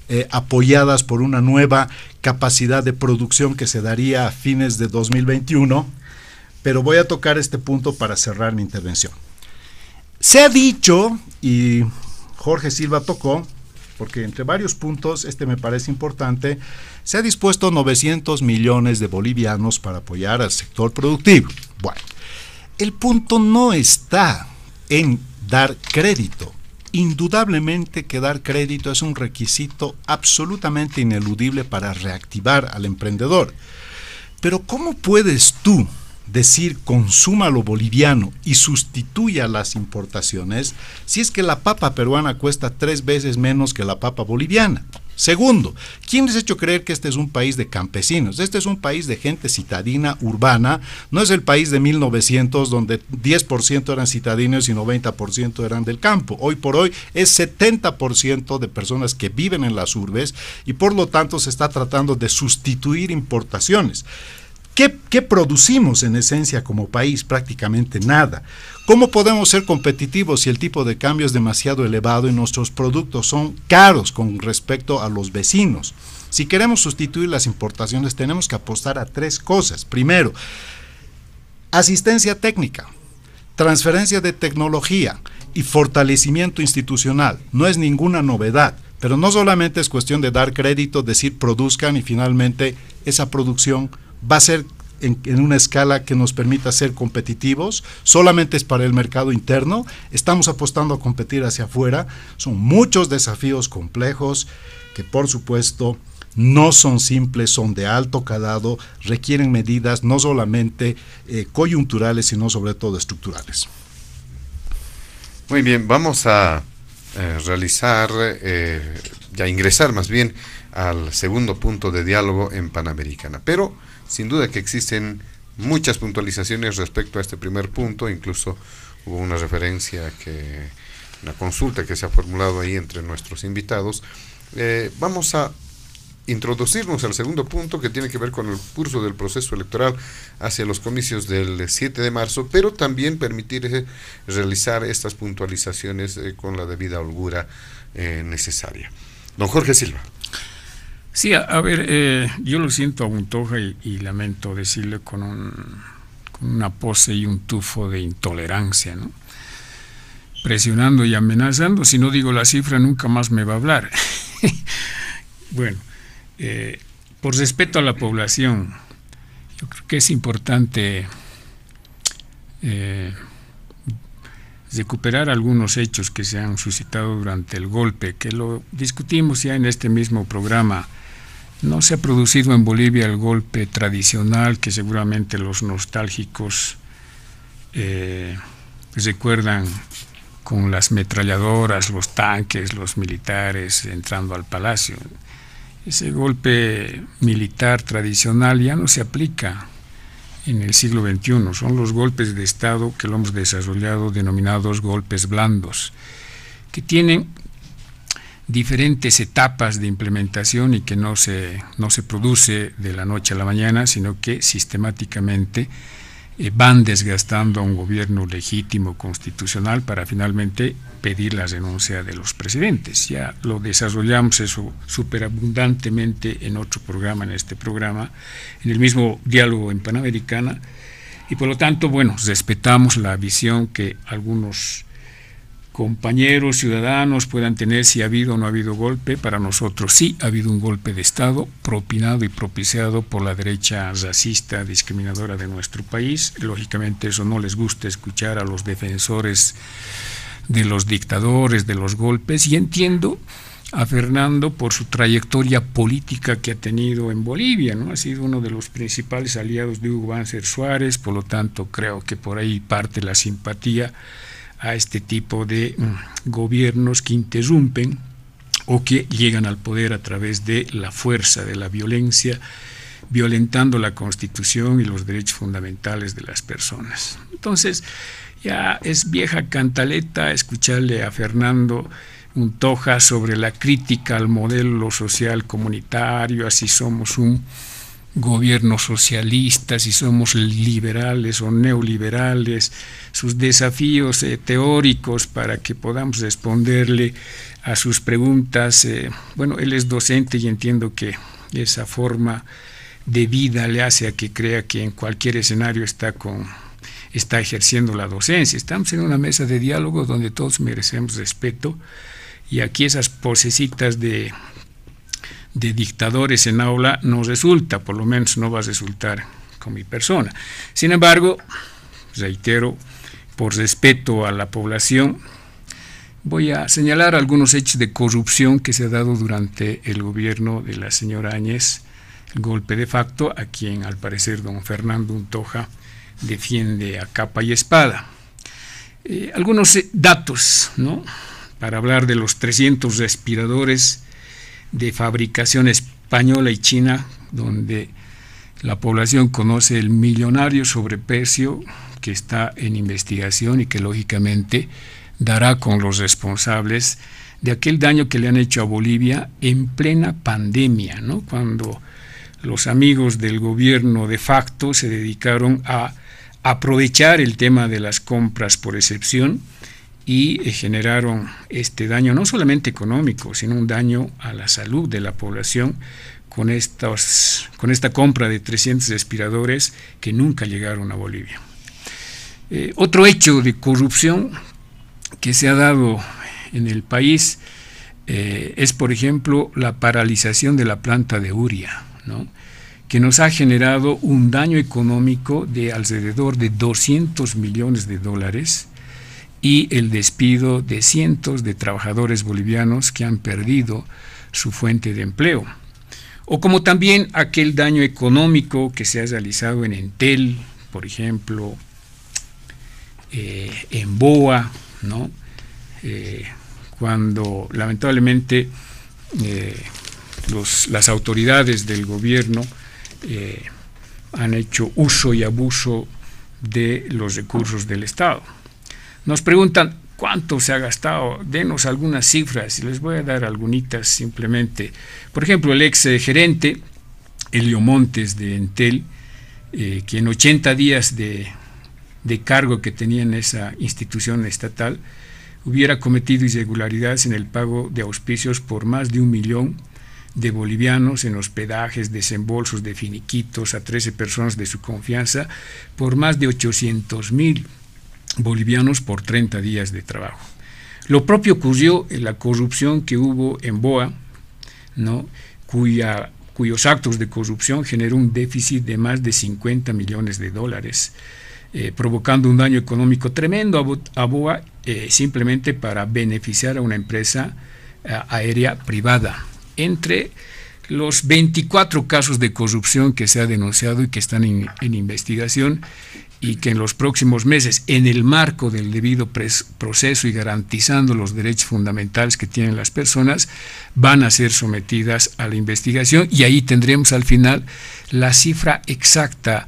eh, apoyadas por una nueva capacidad de producción que se daría a fines de 2021, pero voy a tocar este punto para cerrar mi intervención. Se ha dicho, y Jorge Silva tocó, porque entre varios puntos, este me parece importante, se ha dispuesto 900 millones de bolivianos para apoyar al sector productivo. Bueno, el punto no está en dar crédito, Indudablemente que dar crédito es un requisito absolutamente ineludible para reactivar al emprendedor. Pero ¿cómo puedes tú decir consuma lo boliviano y sustituya las importaciones si es que la papa peruana cuesta tres veces menos que la papa boliviana? Segundo, ¿quién les ha hecho creer que este es un país de campesinos? Este es un país de gente citadina urbana, no es el país de 1900 donde 10% eran citadinos y 90% eran del campo. Hoy por hoy es 70% de personas que viven en las urbes y por lo tanto se está tratando de sustituir importaciones. ¿Qué, producimos en esencia como país? Prácticamente nada. ¿Cómo podemos ser competitivos si el tipo de cambio es demasiado elevado y nuestros productos son caros con respecto a los vecinos? Si queremos sustituir las importaciones tenemos que apostar a tres cosas. Primero, asistencia técnica, transferencia de tecnología y fortalecimiento institucional. No es ninguna novedad. Pero no solamente es cuestión de dar crédito, decir produzcan y finalmente esa producción va a ser en, una escala que nos permita ser competitivos, solamente es para el mercado interno, estamos apostando a competir hacia afuera, son muchos desafíos complejos que por supuesto no son simples, son de alto calado, requieren medidas no solamente eh, coyunturales, sino sobre todo estructurales. Muy bien, vamos a eh, realizar, eh, ya ingresar más bien al segundo punto de diálogo en Panamericana, pero sin duda que existen muchas puntualizaciones respecto a este primer punto, incluso hubo una referencia que una consulta que se ha formulado ahí entre nuestros invitados. Eh, vamos a introducirnos al segundo punto que tiene que ver con el curso del proceso electoral hacia los comicios del 7 de marzo, pero también permitir eh, realizar estas puntualizaciones eh, con la debida holgura necesaria. Don Jorge Silva. Sí, a, ver, eh, yo lo siento a Buntoja y, lamento decirle con, un, con, una pose y un tufo de intolerancia, ¿no? Presionando y amenazando, si no digo la cifra nunca más me va a hablar. bueno, eh, por respeto a la población, yo creo que es importante eh, recuperar algunos hechos que se han suscitado durante el golpe, que lo discutimos ya en este mismo programa. No se ha producido en Bolivia el golpe tradicional que seguramente los nostálgicos eh, recuerdan con las metralladoras, los tanques, los militares entrando al palacio. Ese golpe militar tradicional ya no se aplica en el siglo XXI. Son los golpes de Estado que lo hemos desarrollado denominados golpes blandos, que tienen diferentes etapas de implementación y que no se, no se produce de la noche a la mañana, sino que sistemáticamente eh, van desgastando a un gobierno legítimo constitucional para finalmente pedir la renuncia de los presidentes. Ya lo desarrollamos eso superabundantemente en otro programa, en este programa, en el mismo diálogo en Panamericana, y por lo tanto, bueno, respetamos la visión que algunos compañeros ciudadanos puedan tener si ha habido o no ha habido golpe. Para nosotros sí ha habido un golpe de Estado propinado y propiciado por la derecha racista, discriminadora de nuestro país. Lógicamente eso no les gusta escuchar a los defensores de los dictadores, de los golpes, y entiendo a Fernando por su trayectoria política que ha tenido en Bolivia, ¿no? Ha sido uno de los principales aliados de Hugo Banzer Suárez, por lo tanto creo que por ahí parte la simpatía a este tipo de mm, gobiernos que interrumpen o que llegan al poder a través de la fuerza, de la violencia, violentando la constitución y los derechos fundamentales de las personas. Entonces, ya es vieja cantaleta escucharle a Fernando Untoja sobre la crítica al modelo social comunitario, así somos un gobierno socialista, si somos liberales o neoliberales, sus desafíos eh, teóricos para que podamos responderle a sus preguntas. Eh, bueno, él es docente y entiendo que esa forma de vida le hace a que crea que en cualquier escenario está con está ejerciendo la docencia. Estamos en una mesa de diálogo donde todos merecemos respeto y aquí esas posecitas de de dictadores en aula no resulta, por lo menos no va a resultar con mi persona. Sin embargo, reitero, por respeto a la población, voy a señalar algunos hechos de corrupción que se ha dado durante el gobierno de la señora Áñez, el golpe de facto, a quien al parecer don Fernando Untoja defiende a capa y espada. Eh, algunos datos, ¿no? Para hablar de los 300 respiradores de fabricación española y china, donde la población conoce el millonario sobreprecio que está en investigación y que lógicamente dará con los responsables de aquel daño que le han hecho a Bolivia en plena pandemia, ¿no? cuando los amigos del gobierno de facto se dedicaron a aprovechar el tema de las compras por excepción y eh, generaron este daño no solamente económico, sino un daño a la salud de la población con, con esta compra de 300 respiradores que nunca llegaron a Bolivia. Eh, otro hecho de corrupción que se ha dado en el país eh, es, por ejemplo, la paralización de la planta de Uria, que nos ha generado un daño económico de alrededor de 200 millones de dólares, y el despido de cientos de trabajadores bolivianos que han perdido su fuente de empleo. O como también aquel daño económico que se ha realizado en Entel, por ejemplo, eh, en Boa, ¿no? Eh, cuando lamentablemente eh, las autoridades del gobierno han hecho uso y abuso de los recursos del Estado. Nos preguntan cuánto se ha gastado, denos algunas cifras y les voy a dar algunas simplemente. Por ejemplo, el ex gerente Elio Montes de Entel, eh, que en 80 días de, de cargo que tenía en esa institución estatal, hubiera cometido irregularidades en el pago de auspicios por más de un millón de bolivianos en hospedajes, desembolsos de finiquitos a 13 personas de su confianza por más de 800 mil bolivianos por 30 días de trabajo. Lo propio ocurrió en la corrupción que hubo en Boa, ¿no? Cuya, cuyos actos de corrupción generó un déficit de más de 50 millones de dólares. eh, provocando un daño económico tremendo a, Boa eh, simplemente para beneficiar a una empresa aérea privada. Entre los 24 casos de corrupción que se ha denunciado y que están en investigación, y que en los próximos meses, en el marco del debido proceso y garantizando los derechos fundamentales que tienen las personas, van a ser sometidas a la investigación y ahí tendremos al final la cifra exacta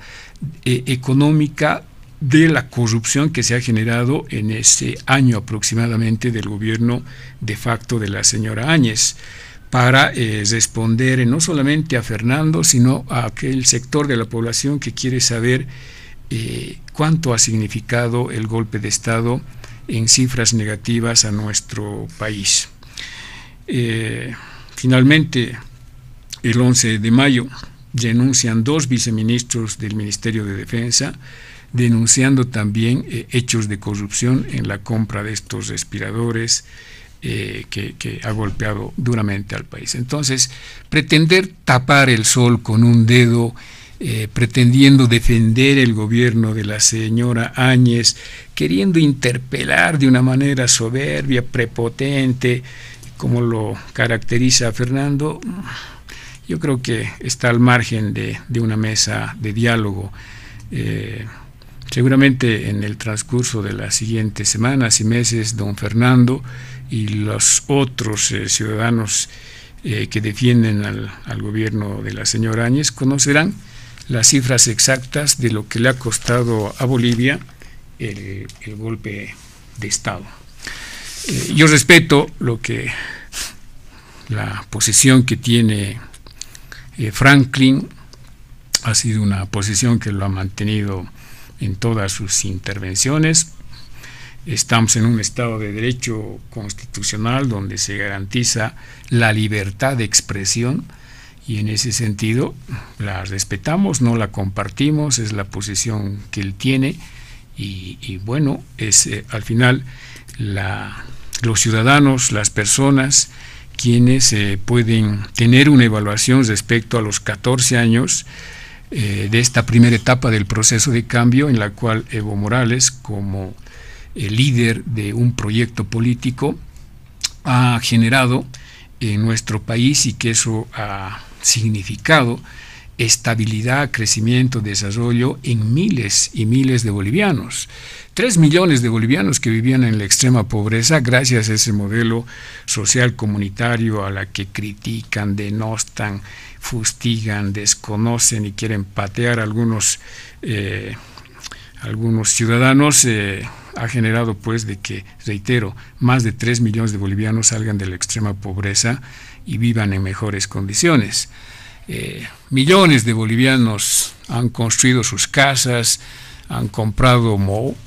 eh, económica de la corrupción que se ha generado en ese año aproximadamente del gobierno de facto de la señora Áñez para eh, responder no solamente a Fernando, sino a aquel sector de la población que quiere saber eh, cuánto ha significado el golpe de Estado en cifras negativas a nuestro país. Eh, finalmente, el 11 de mayo denuncian dos viceministros del Ministerio de Defensa, denunciando también eh, hechos de corrupción en la compra de estos respiradores que, que, ha golpeado duramente al país. Entonces, pretender tapar el sol con un dedo eh, pretendiendo defender el gobierno de la señora Áñez, queriendo interpelar de una manera soberbia, prepotente, como lo caracteriza Fernando, yo creo que está al margen de, una mesa de diálogo. Eh, seguramente en el transcurso de las siguientes semanas y meses, don Fernando y los otros eh, ciudadanos que defienden al, al, gobierno de la señora Áñez conocerán las cifras exactas de lo que le ha costado a Bolivia el, golpe de Estado. Eh, yo respeto lo que la posición que tiene eh, Franklin ha sido una posición que lo ha mantenido en todas sus intervenciones. Estamos en un Estado de Derecho constitucional donde se garantiza la libertad de expresión y en ese sentido la respetamos, no la compartimos, es la posición que él tiene. Y, bueno, es eh, al final la, los ciudadanos, las personas, quienes eh, pueden tener una evaluación respecto a los 14 años eh, de esta primera etapa del proceso de cambio en la cual Evo Morales, como el líder de un proyecto político, ha generado en nuestro país y que eso ha significado estabilidad, crecimiento, desarrollo en miles y miles de bolivianos. Tres millones de bolivianos que vivían en la extrema pobreza gracias a ese modelo social comunitario a la que critican, denostan, fustigan, desconocen y quieren patear a algunos, eh, algunos ciudadanos. Eh, ha generado pues de que, reitero, más de tres millones de bolivianos salgan de la extrema pobreza y vivan en mejores condiciones. Eh, millones de bolivianos han construido sus casas, han comprado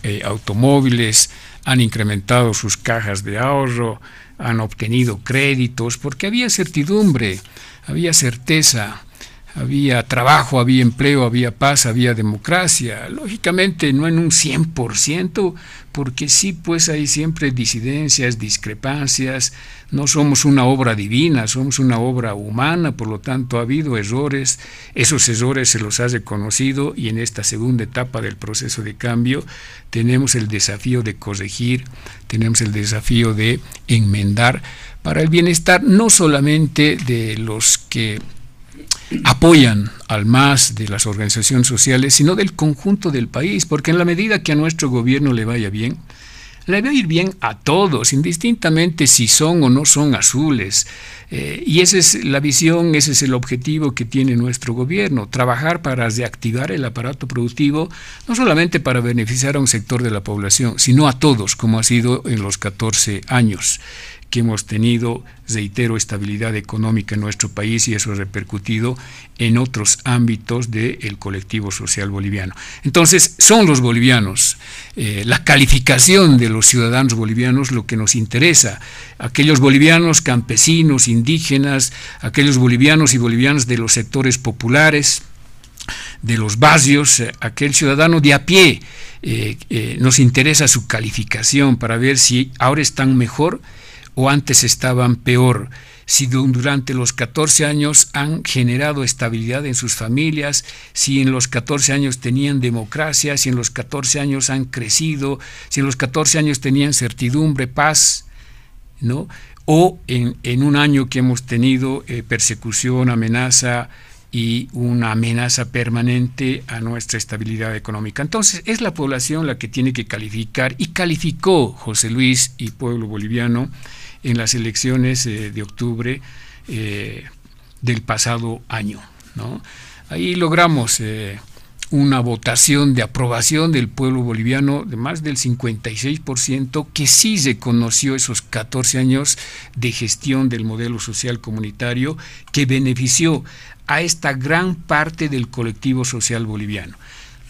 eh, automóviles, han incrementado sus cajas de ahorro, han obtenido créditos, porque había certidumbre, había certeza, había trabajo, había empleo, había paz, había democracia. Lógicamente no en un 100%, porque sí, pues hay siempre disidencias, discrepancias, no somos una obra divina, somos una obra humana, por lo tanto ha habido errores, esos errores se los ha reconocido y en esta segunda etapa del proceso de cambio tenemos el desafío de corregir, tenemos el desafío de enmendar para el bienestar no solamente de los que apoyan al más de las organizaciones sociales, sino del conjunto del país, porque en la medida que a nuestro gobierno le vaya bien, le va a ir bien a todos, indistintamente si son o no son azules. Eh, y esa es la visión, ese es el objetivo que tiene nuestro gobierno, trabajar para reactivar el aparato productivo, no solamente para beneficiar a un sector de la población, sino a todos, como ha sido en los 14 años que hemos tenido, reitero, estabilidad económica en nuestro país y eso ha repercutido en otros ámbitos del colectivo social boliviano. Entonces, son los bolivianos, eh, la calificación de los ciudadanos bolivianos lo que nos interesa, aquellos bolivianos campesinos, indígenas, aquellos bolivianos y bolivianas de los sectores populares, de los barrios, eh, aquel ciudadano de a pie, eh, nos interesa su calificación para ver si ahora están mejor o antes estaban peor, si durante los 14 años han generado estabilidad en sus familias, si en los 14 años tenían democracia, si en los 14 años han crecido, si en los 14 años tenían certidumbre, paz, ¿no? O en, en un año que hemos tenido eh, persecución, amenaza, y una amenaza permanente a nuestra estabilidad económica. Entonces, es la población la que tiene que calificar y calificó José Luis y pueblo boliviano en las elecciones eh, de octubre eh, del pasado año. Ahí logramos eh, una votación de aprobación del pueblo boliviano de más del 56%, que sí reconoció esos 14 años de gestión del modelo social comunitario que benefició a esta gran parte del colectivo social boliviano.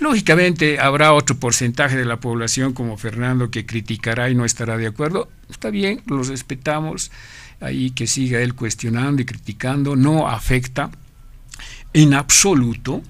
Lógicamente habrá otro porcentaje de la población como Fernando que criticará y no estará de acuerdo. Está bien, los respetamos, ahí que siga él cuestionando y criticando, no afecta en absoluto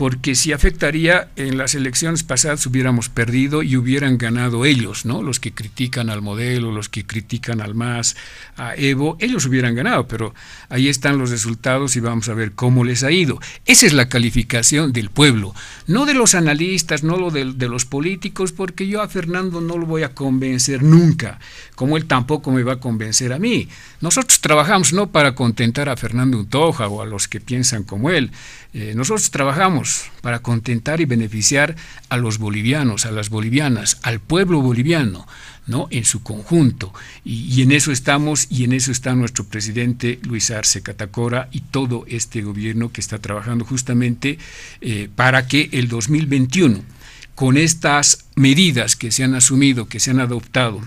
porque si afectaría en las elecciones pasadas hubiéramos perdido y hubieran ganado ellos, ¿no? Los que critican al modelo, los que critican al MAS, a Evo, ellos hubieran ganado, pero ahí están los resultados y vamos a ver cómo les ha ido. Esa es la calificación del pueblo, no de los analistas, no lo de, los políticos, porque yo a Fernando no lo voy a convencer nunca, como él tampoco me va a convencer a mí. Nosotros trabajamos no para contentar a Fernando Untoja o a los que piensan como él, eh, nosotros trabajamos para contentar y beneficiar a los bolivianos, a las bolivianas, al pueblo boliviano, ¿no? en su conjunto. Y, en eso estamos y en eso está nuestro presidente Luis Arce Catacora y todo este gobierno que está trabajando justamente eh, para que el 2021, con estas medidas que se han asumido, que se han adoptado,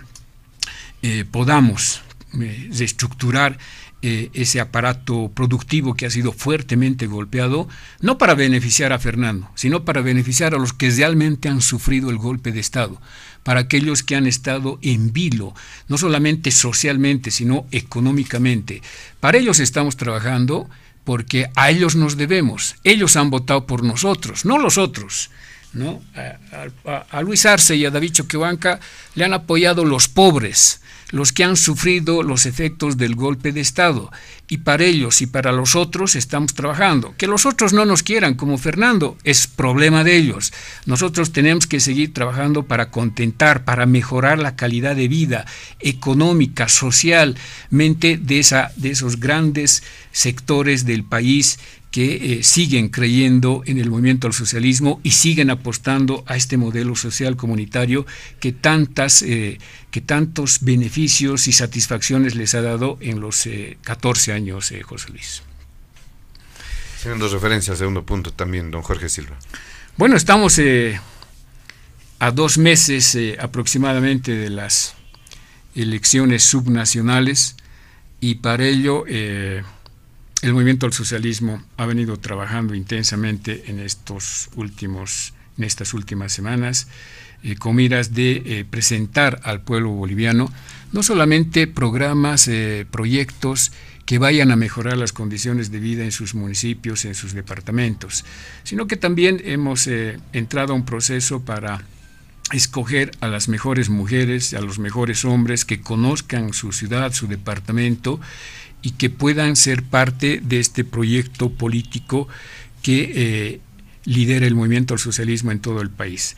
eh, podamos reestructurar eh, ese aparato productivo que ha sido fuertemente golpeado, no para beneficiar a Fernando, sino para beneficiar a los que realmente han sufrido el golpe de Estado, para aquellos que han estado en vilo, no solamente socialmente, sino económicamente. Para ellos estamos trabajando porque a ellos nos debemos. Ellos han votado por nosotros, no los otros. ¿no? A, a Luis Arce y a David Choquehuanca le han apoyado los pobres, los que han sufrido los efectos del golpe de Estado. Y para ellos y para los otros estamos trabajando. Que los otros no nos quieran, como Fernando, es problema de ellos. Nosotros tenemos que seguir trabajando para contentar, para mejorar la calidad de vida económica, socialmente de, esa, de esos grandes sectores del país que eh, siguen creyendo en el movimiento al socialismo y siguen apostando a este modelo social comunitario que, tantas, eh, que tantos beneficios y satisfacciones les ha dado en los 14 eh, años, José Luis. Haciendo referencia al segundo punto también, don Jorge Silva. Bueno, estamos a dos meses aproximadamente de las elecciones subnacionales y para ello el movimiento al socialismo ha venido trabajando intensamente en estos últimos, en estas últimas semanas, eh, con miras de eh, presentar al pueblo boliviano no solamente programas, eh, proyectos que vayan a mejorar las condiciones de vida en sus municipios, en sus departamentos, sino que también hemos entrado a un proceso para escoger a las mejores mujeres, a los mejores hombres que conozcan su ciudad, su departamento y que puedan ser parte de este proyecto político que eh, lidera el movimiento al socialismo en todo el país.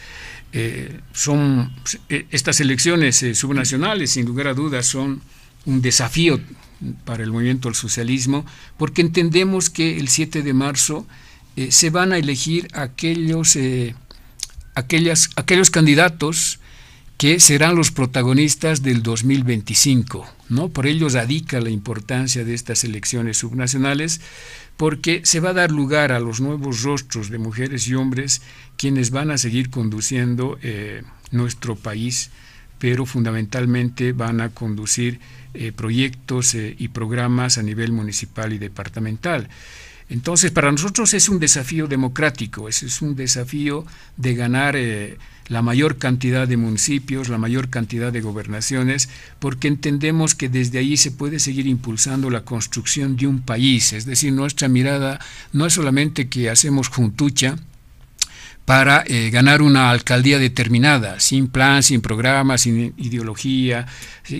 Eh, son eh, estas elecciones subnacionales, sin lugar a dudas, son un desafío para el movimiento al socialismo, porque entendemos que el 7 de marzo se van a elegir aquellos, aquellas, aquellos candidatos que serán los protagonistas del 2025. ¿no? Por ello radica la importancia de estas elecciones subnacionales, porque se va a dar lugar a los nuevos rostros de mujeres y hombres quienes van a seguir conduciendo eh, nuestro país, pero fundamentalmente van a conducir eh, proyectos eh, y programas a nivel municipal y departamental. Entonces, para nosotros es un desafío democrático, es, un desafío de ganar eh, la mayor cantidad de municipios, la mayor cantidad de gobernaciones, porque entendemos que desde ahí se puede seguir impulsando la construcción de un país. Es decir, nuestra mirada no es solamente que hacemos juntucha, para eh, ganar una alcaldía determinada, sin plan, sin programa, sin ideología,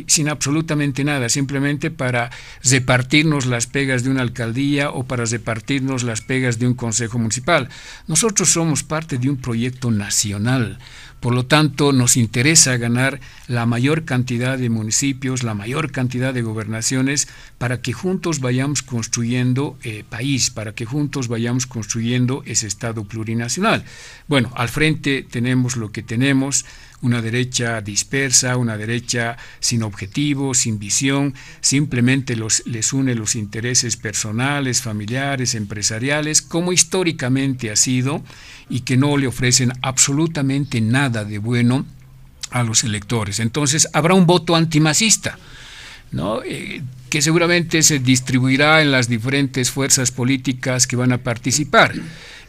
sin absolutamente nada, simplemente para repartirnos las pegas de una alcaldía o para repartirnos las pegas de un consejo municipal. Nosotros somos parte de un proyecto nacional. Por lo tanto, nos interesa ganar la mayor cantidad de municipios, la mayor cantidad de gobernaciones, para que juntos vayamos construyendo eh, país, para que juntos vayamos construyendo ese Estado plurinacional. Bueno, al frente tenemos lo que tenemos, una derecha dispersa, una derecha sin objetivo, sin visión, simplemente los, les une los intereses personales, familiares, empresariales, como históricamente ha sido, y que no le ofrecen absolutamente nada de bueno a los electores. Entonces habrá un voto antimacista, ¿no? Eh, que seguramente se distribuirá en las diferentes fuerzas políticas que van a participar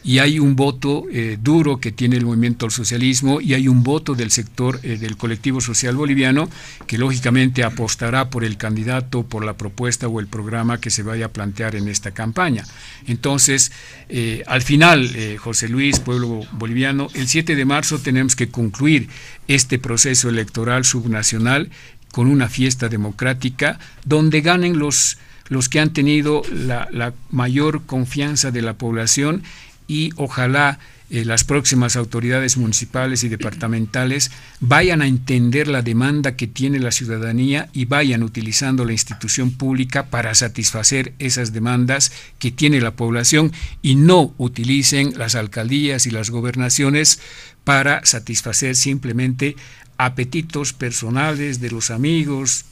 y hay un voto eh, duro que tiene el movimiento al socialismo y hay un voto del sector eh, del colectivo social boliviano que lógicamente apostará por el candidato, por la propuesta o el programa que se vaya a plantear en esta campaña. Entonces, eh, al final, José Luis, pueblo boliviano, el 7 de marzo tenemos que concluir este proceso electoral subnacional con una fiesta democrática donde ganen los los que han tenido la, la, mayor confianza de la población y ojalá eh, las próximas autoridades municipales y departamentales vayan a entender la demanda que tiene la ciudadanía y vayan utilizando la institución pública para satisfacer esas demandas que tiene la población y no utilicen las alcaldías y las gobernaciones para satisfacer simplemente apetitos personales de los amigos,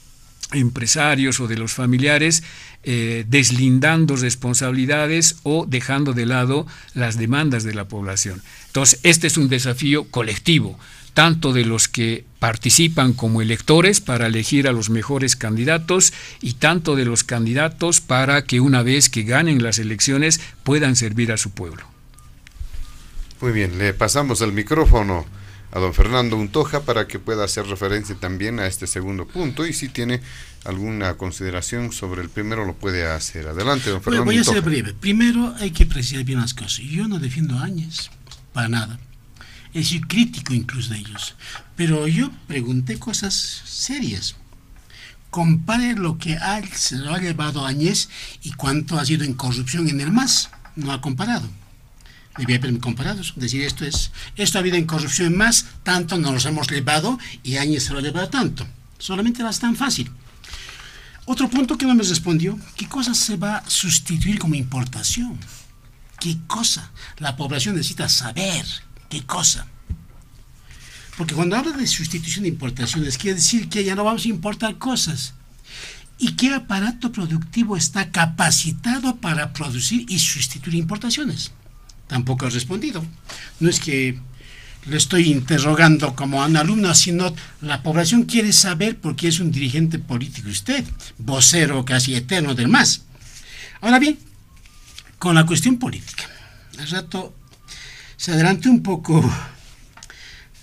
empresarios o de los familiares eh, deslindando responsabilidades o dejando de lado las demandas de la población. Entonces, este es un desafío colectivo, tanto de los que participan como electores para elegir a los mejores candidatos y tanto de los candidatos para que una vez que ganen las elecciones puedan servir a su pueblo. Muy bien, le pasamos el micrófono a don Fernando Untoja para que pueda hacer referencia también a este segundo punto y si tiene alguna consideración sobre el primero lo puede hacer. Adelante, don Fernando. voy a ser breve. Primero hay que precisar bien las cosas. Yo no defiendo a Áñez, para nada. Es decir, crítico incluso de ellos. Pero yo pregunté cosas serias. Compare lo que ha, se lo ha llevado Áñez y cuánto ha sido en corrupción en el MAS. No ha comparado debía haberme comparado. Decir, esto es, esto ha habido en corrupción más, tanto nos hemos llevado y Áñez se lo ha llevado tanto. Solamente era tan fácil. Otro punto que no me respondió, ¿qué cosa se va a sustituir como importación? ¿Qué cosa? La población necesita saber qué cosa. Porque cuando habla de sustitución de importaciones, quiere decir que ya no vamos a importar cosas. ¿Y qué aparato productivo está capacitado para producir y sustituir importaciones? Tampoco ha respondido. No es que le estoy interrogando como a un alumno, sino la población quiere saber por qué es un dirigente político usted, vocero casi eterno del MAS. Ahora bien, con la cuestión política. Al rato se adelante un poco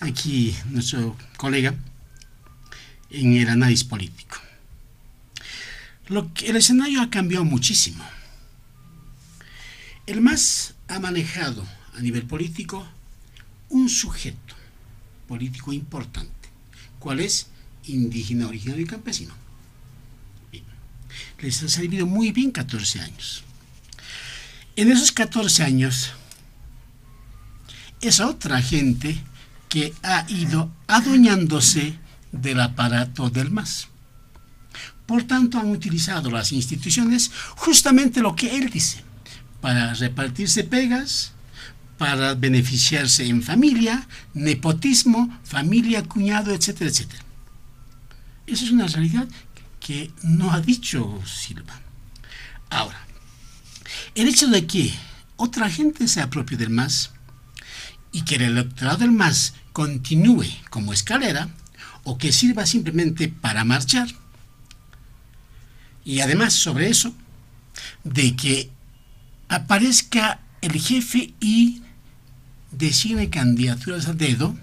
aquí nuestro colega en el análisis político. Lo que, el escenario ha cambiado muchísimo. El MAS ha manejado a nivel político un sujeto político importante. ¿Cuál es? Indígena, originario y campesino. Les ha servido muy bien 14 años. En esos 14 años, es otra gente que ha ido adueñándose del aparato del MAS. Por tanto, han utilizado las instituciones justamente lo que él dice para repartirse pegas, para beneficiarse en familia, nepotismo, familia, cuñado, etcétera, etcétera. Esa es una realidad que no ha dicho Silva. Ahora, el hecho de que otra gente se apropie del MAS y que el electorado del MAS continúe como escalera o que sirva simplemente para marchar, y además sobre eso, de que aparezca el jefe y designe candidaturas a dedo,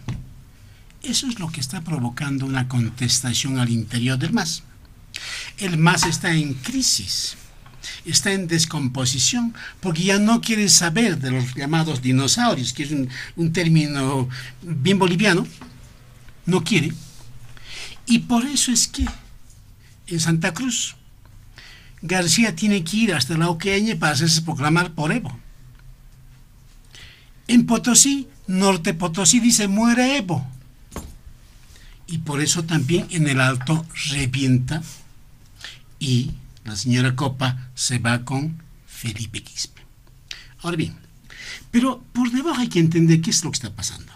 eso es lo que está provocando una contestación al interior del MAS. El MAS está en crisis. está en descomposición porque ya no quiere saber de los llamados dinosaurios, que es un, un término bien boliviano, no quiere. Y por eso es que en Santa Cruz García tiene que ir hasta la Oqueña para hacerse proclamar por Evo. En Potosí, Norte Potosí dice muere Evo. Y por eso también en el Alto revienta y la señora Copa se va con Felipe Quispe. Ahora bien, pero por debajo hay que entender qué es lo que está pasando.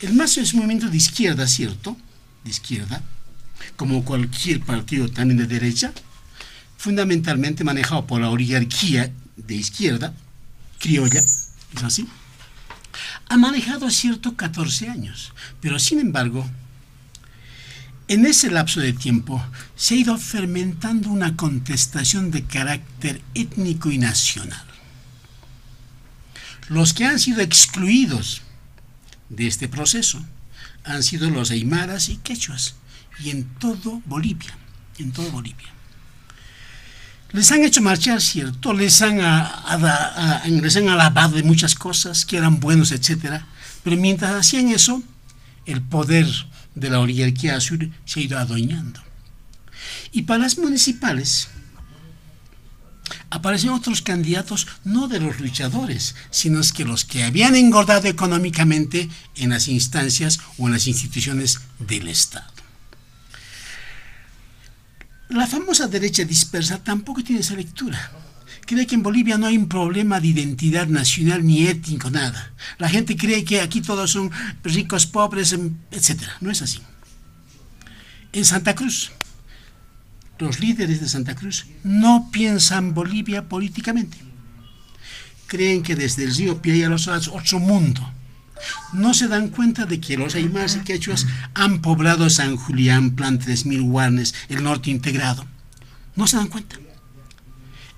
El MAS es un movimiento de izquierda, ¿cierto? De izquierda, como cualquier partido también de derecha, fundamentalmente manejado por la oligarquía de izquierda, criolla, es así. Ha manejado cierto 14 años, pero sin embargo, en ese lapso de tiempo se ha ido fermentando una contestación de carácter étnico y nacional. Los que han sido excluidos de este proceso han sido los aymaras y quechuas, y en todo Bolivia, en todo Bolivia. Les han hecho marchar, cierto, les han, les han alabado de muchas cosas, que eran buenos, etc. Pero mientras hacían eso, el poder de la oligarquía sur se ha ido adueñando. Y para las municipales aparecen otros candidatos no de los luchadores, sino que los que habían engordado económicamente en las instancias o en las instituciones del Estado. La famosa derecha dispersa tampoco tiene esa lectura. Cree que en Bolivia no hay un problema de identidad nacional ni étnico, nada. La gente cree que aquí todos son ricos, pobres, etc. No es así. En Santa Cruz, los líderes de Santa Cruz no piensan Bolivia políticamente. Creen que desde el río Pia a los otro mundo no se dan cuenta de que los aymaras y quechuas han poblado San Julián, Plan 3000 Guarnes, el norte integrado. No se dan cuenta.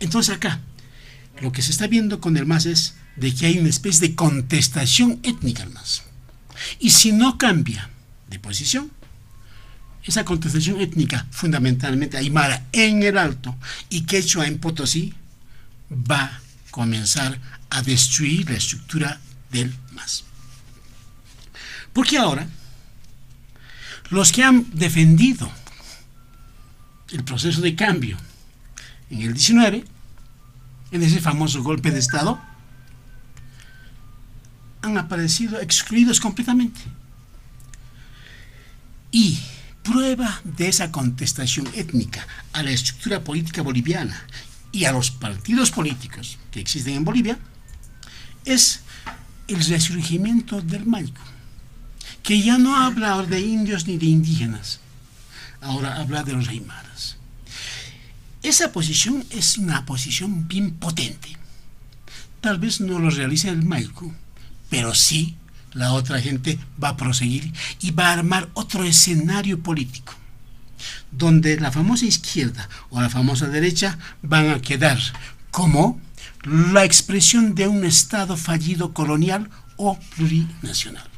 Entonces acá, lo que se está viendo con el MAS es de que hay una especie de contestación étnica al MAS. Y si no cambia de posición, esa contestación étnica, fundamentalmente aymara en el Alto y quechua en Potosí, va a comenzar a destruir la estructura del MAS. Porque ahora, los que han defendido el proceso de cambio en el 19, en ese famoso golpe de Estado, han aparecido excluidos completamente. Y prueba de esa contestación étnica a la estructura política boliviana y a los partidos políticos que existen en Bolivia es el resurgimiento del Maico que ya no habla de indios ni de indígenas, ahora habla de los aymaras. Esa posición es una posición bien potente. Tal vez no lo realice el Maico, pero sí la otra gente va a proseguir y va a armar otro escenario político, donde la famosa izquierda o la famosa derecha van a quedar como la expresión de un Estado fallido colonial o plurinacional.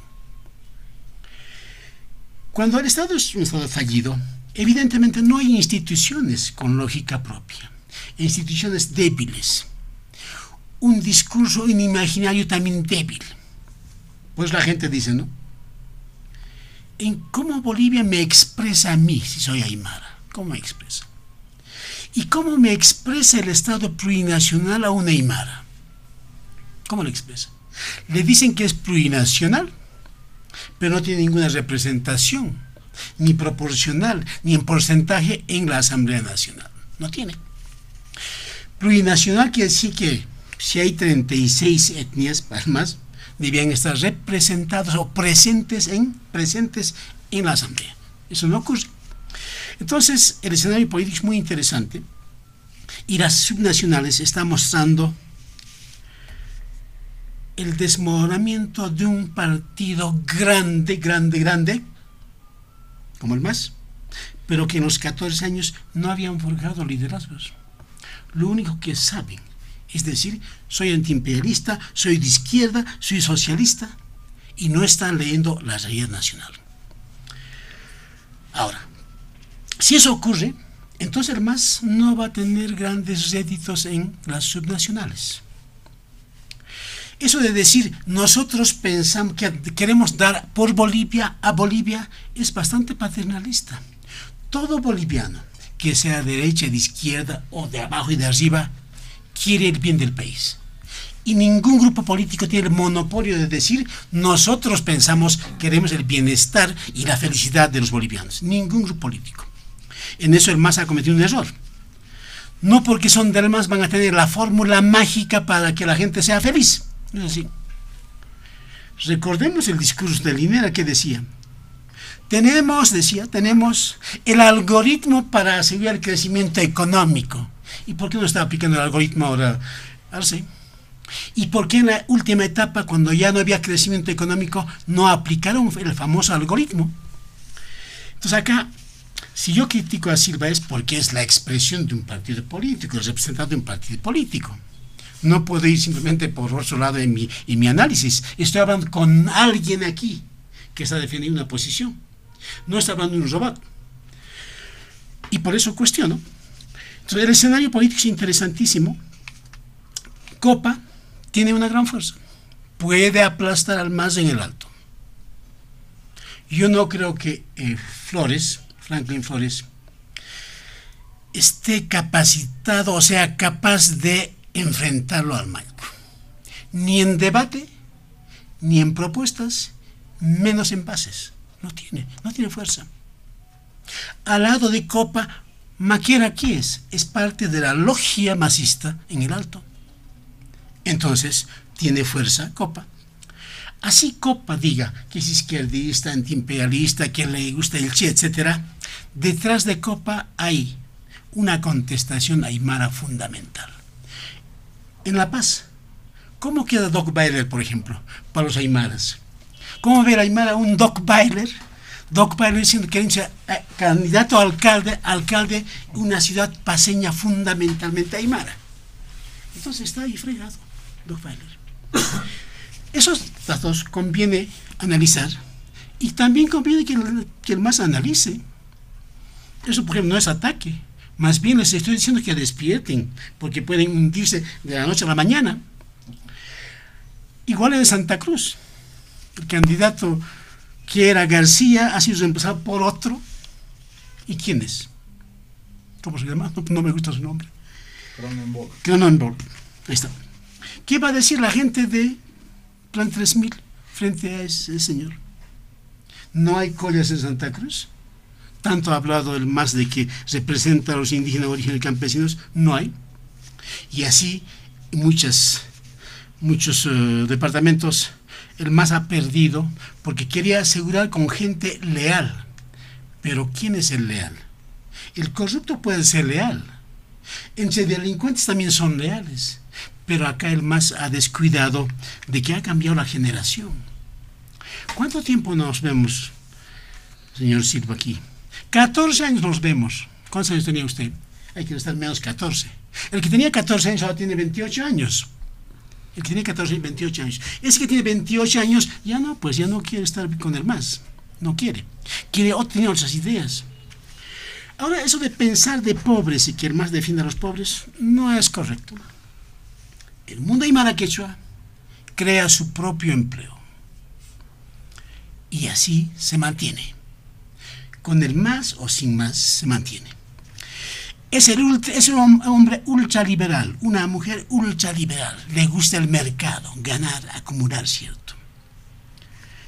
Cuando el Estado es un Estado fallido, evidentemente no hay instituciones con lógica propia, instituciones débiles, un discurso imaginario también débil. Pues la gente dice, ¿no? ¿En cómo Bolivia me expresa a mí si soy aymara? ¿Cómo me expresa? ¿Y cómo me expresa el Estado plurinacional a una aymara? ¿Cómo lo expresa? Le dicen que es plurinacional pero no tiene ninguna representación, ni proporcional, ni en porcentaje en la Asamblea Nacional. No tiene. Plurinacional quiere decir que si hay 36 etnias, más, debían estar representados o presentes en, presentes en la Asamblea. Eso no ocurre. Entonces, el escenario político es muy interesante y las subnacionales están mostrando el desmoronamiento de un partido grande, grande, grande, como el MAS, pero que en los 14 años no habían forjado liderazgos. Lo único que saben es decir, soy antiimperialista, soy de izquierda, soy socialista, y no están leyendo la realidad nacional. Ahora, si eso ocurre, entonces el MAS no va a tener grandes réditos en las subnacionales. Eso de decir, nosotros pensamos que queremos dar por Bolivia a Bolivia es bastante paternalista. Todo boliviano, que sea de derecha, de izquierda o de abajo y de arriba, quiere el bien del país. Y ningún grupo político tiene el monopolio de decir, nosotros pensamos, queremos el bienestar y la felicidad de los bolivianos. Ningún grupo político. En eso el MAS ha cometido un error. No porque son del MAS van a tener la fórmula mágica para que la gente sea feliz. Es así. Recordemos el discurso de Linera que decía, tenemos, decía, tenemos el algoritmo para asegurar el crecimiento económico. ¿Y por qué no está aplicando el algoritmo ahora? Ahora sí. ¿Y por qué en la última etapa, cuando ya no había crecimiento económico, no aplicaron el famoso algoritmo? Entonces acá si yo critico a Silva es porque es la expresión de un partido político, el representante de un partido político. No puedo ir simplemente por otro lado en mi, mi análisis. Estoy hablando con alguien aquí que está defendiendo una posición. No está hablando de un robot. Y por eso cuestiono. Entonces, el escenario político es interesantísimo. Copa tiene una gran fuerza. Puede aplastar al más en el alto. Yo no creo que eh, Flores Franklin Flores, esté capacitado, o sea, capaz de enfrentarlo al Maico. Ni en debate, ni en propuestas, menos en bases. No tiene, no tiene fuerza. Al lado de Copa, Maquiera, ¿qué es? Es parte de la logia masista en el alto. Entonces, tiene fuerza Copa. Así Copa diga que es izquierdista, antiimperialista, que le gusta el Che, etc., detrás de Copa hay una contestación aymara fundamental. En La Paz, ¿cómo queda Doc Bailer, por ejemplo, para los aymaras? ¿Cómo ver aymara un Doc Bailer? Doc Bailer siendo que eh, candidato a alcalde, alcalde de una ciudad paseña fundamentalmente aymara. Entonces está ahí fregado, Doc Bailer. Esos datos conviene analizar y también conviene que el, que el más analice. Eso, por ejemplo, no es ataque. Más bien les estoy diciendo que despierten, porque pueden hundirse de la noche a la mañana. Igual en Santa Cruz. El candidato que era García ha sido reemplazado por otro. ¿Y quién es? ¿Cómo se llama? No, me gusta su nombre. Cronenberg. Cronenberg. Ahí está. ¿Qué va a decir la gente de Plan 3000 frente a ese señor. No hay collas en Santa Cruz. Tanto ha hablado el más de que representa a los indígenas originales campesinos, no hay. Y así muchas, muchos eh, departamentos el más ha perdido porque quería asegurar con gente leal. Pero ¿quién es el leal? El corrupto puede ser leal. Entre delincuentes también son leales pero acá el más ha descuidado de que ha cambiado la generación. ¿Cuánto tiempo nos vemos, señor Silva, aquí? 14 años nos vemos. ¿Cuántos años tenía usted? Hay que estar menos 14. El que tenía 14 años ahora tiene 28 años. El que tiene 14 y 28 años. Ese que tiene 28 años, ya no, pues ya no quiere estar con el más. No quiere. Quiere tener otras ideas. Ahora, eso de pensar de pobres y que el más defienda a los pobres, no es correcto el mundo aymara quechua crea su propio empleo. Y así se mantiene. Con el más o sin más se mantiene. Es, es un hombre ultraliberal, una mujer ultraliberal. Le gusta el mercado, ganar, acumular, ¿cierto?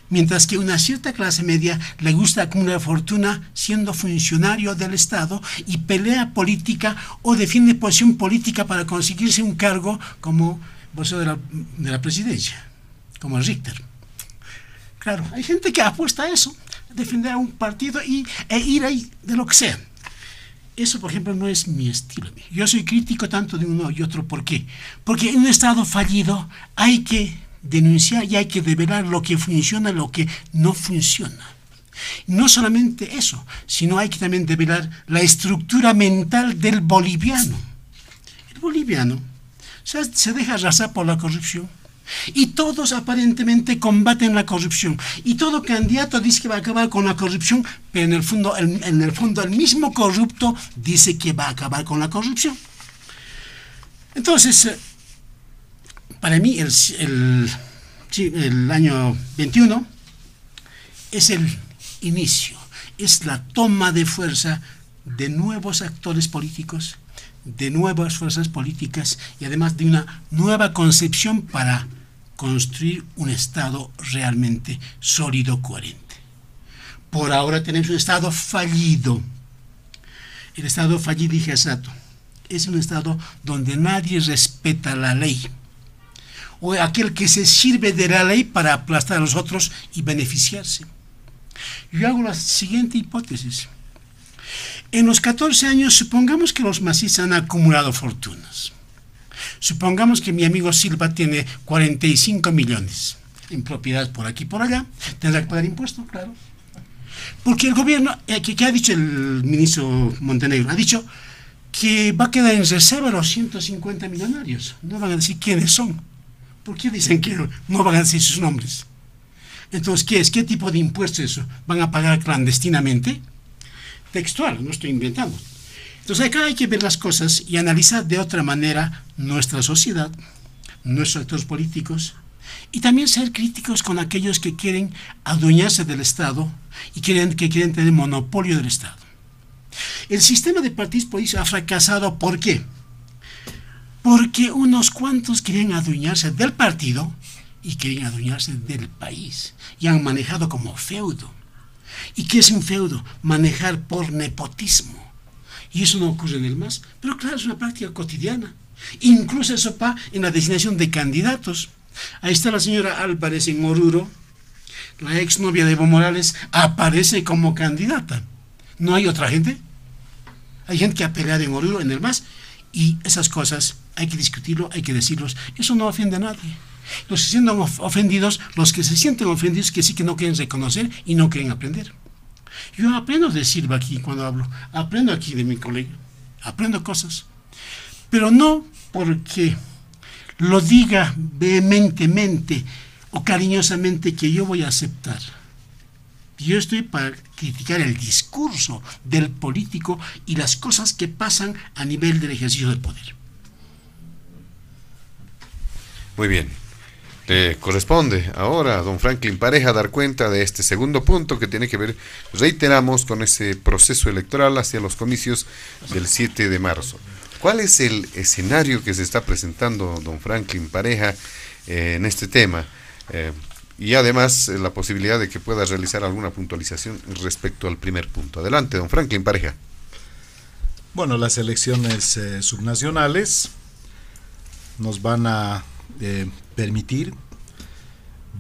mientras que una cierta clase media le gusta acumular fortuna siendo funcionario del Estado y pelea política o defiende posición política para conseguirse un cargo como vocero de la, de la presidencia, como Richter. Claro, hay gente que apuesta a eso, defender a un partido y, e ir ahí de lo que sea. Eso, por ejemplo, no es mi estilo. Yo soy crítico tanto de uno y otro. ¿Por qué? Porque en un Estado fallido hay que denunciar y hay que revelar lo que funciona, lo que no funciona. No solamente eso, sino hay que también revelar la estructura mental del boliviano. El boliviano se, deja arrasar por la corrupción, Y todos aparentemente combaten la corrupción. Y todo candidato dice que va a acabar con la corrupción, pero en el fondo, en el, fondo el mismo corrupto dice que va a acabar con la corrupción. Entonces, eh, para mí el, el, el año 21 es el inicio, es la toma de fuerza de nuevos actores políticos, de nuevas fuerzas políticas y además de una nueva concepción para construir un Estado realmente sólido, coherente. Por ahora tenemos un Estado fallido. El Estado fallido, dije exacto, es un Estado donde nadie respeta la ley. O aquel que se sirve de la ley para aplastar a los otros y beneficiarse. Yo hago la siguiente hipótesis. En los 14 años, supongamos que los masís han acumulado fortunas. Supongamos que mi amigo Silva tiene 45 millones en propiedades por aquí y por allá. Tendrá que pagar impuestos, claro. Porque el gobierno, eh, que, ha dicho el ministro Montenegro? Ha dicho que va a quedar en reserva los 150 millonarios. No van a decir quiénes son. ¿Por qué dicen que no van a decir sus nombres? Entonces, ¿qué es? ¿Qué tipo de impuestos eso? ¿Van a pagar clandestinamente? Textual, no estoy inventando. Entonces acá hay que ver las cosas y analizar de otra manera nuestra sociedad, nuestros actores políticos, y también ser críticos con aquellos que quieren adueñarse del Estado y quieren, que quieren tener monopolio del Estado. El sistema de partidos políticos ha fracasado, ¿por qué? Porque unos cuantos quieren adueñarse del partido y quieren adueñarse del país y han manejado como feudo. ¿Y qué es un feudo? Manejar por nepotismo y eso no ocurre en el MAS. Pero claro, es una práctica cotidiana. Incluso eso va en la designación de candidatos. Ahí está la señora Álvarez en Oruro, la exnovia de Evo Morales, aparece como candidata. ¿No hay otra gente? Hay gente que ha peleado en Oruro, en el MAS, y esas cosas hay que discutirlo, hay que decirlos. Eso no ofende a nadie. Los que se sienten ofendidos, los que se sienten ofendidos, que sí que no quieren reconocer y no quieren aprender. Yo aprendo de Silva aquí cuando hablo, aprendo aquí de mi colega, aprendo cosas, pero no porque lo diga vehementemente o cariñosamente que yo voy a aceptar. Yo estoy para criticar el discurso del político y las cosas que pasan a nivel del ejercicio del poder. Muy bien corresponde ahora don Franklin Pareja dar cuenta de este segundo punto que tiene que ver, reiteramos, con ese proceso electoral hacia los comicios del 7 de marzo. ¿Cuál es el escenario que se está presentando don Franklin Pareja eh, en este tema? Eh, y además eh, la posibilidad de que pueda realizar alguna puntualización respecto al primer punto. Adelante, don Franklin Pareja. Bueno, las elecciones subnacionales nos van a permitir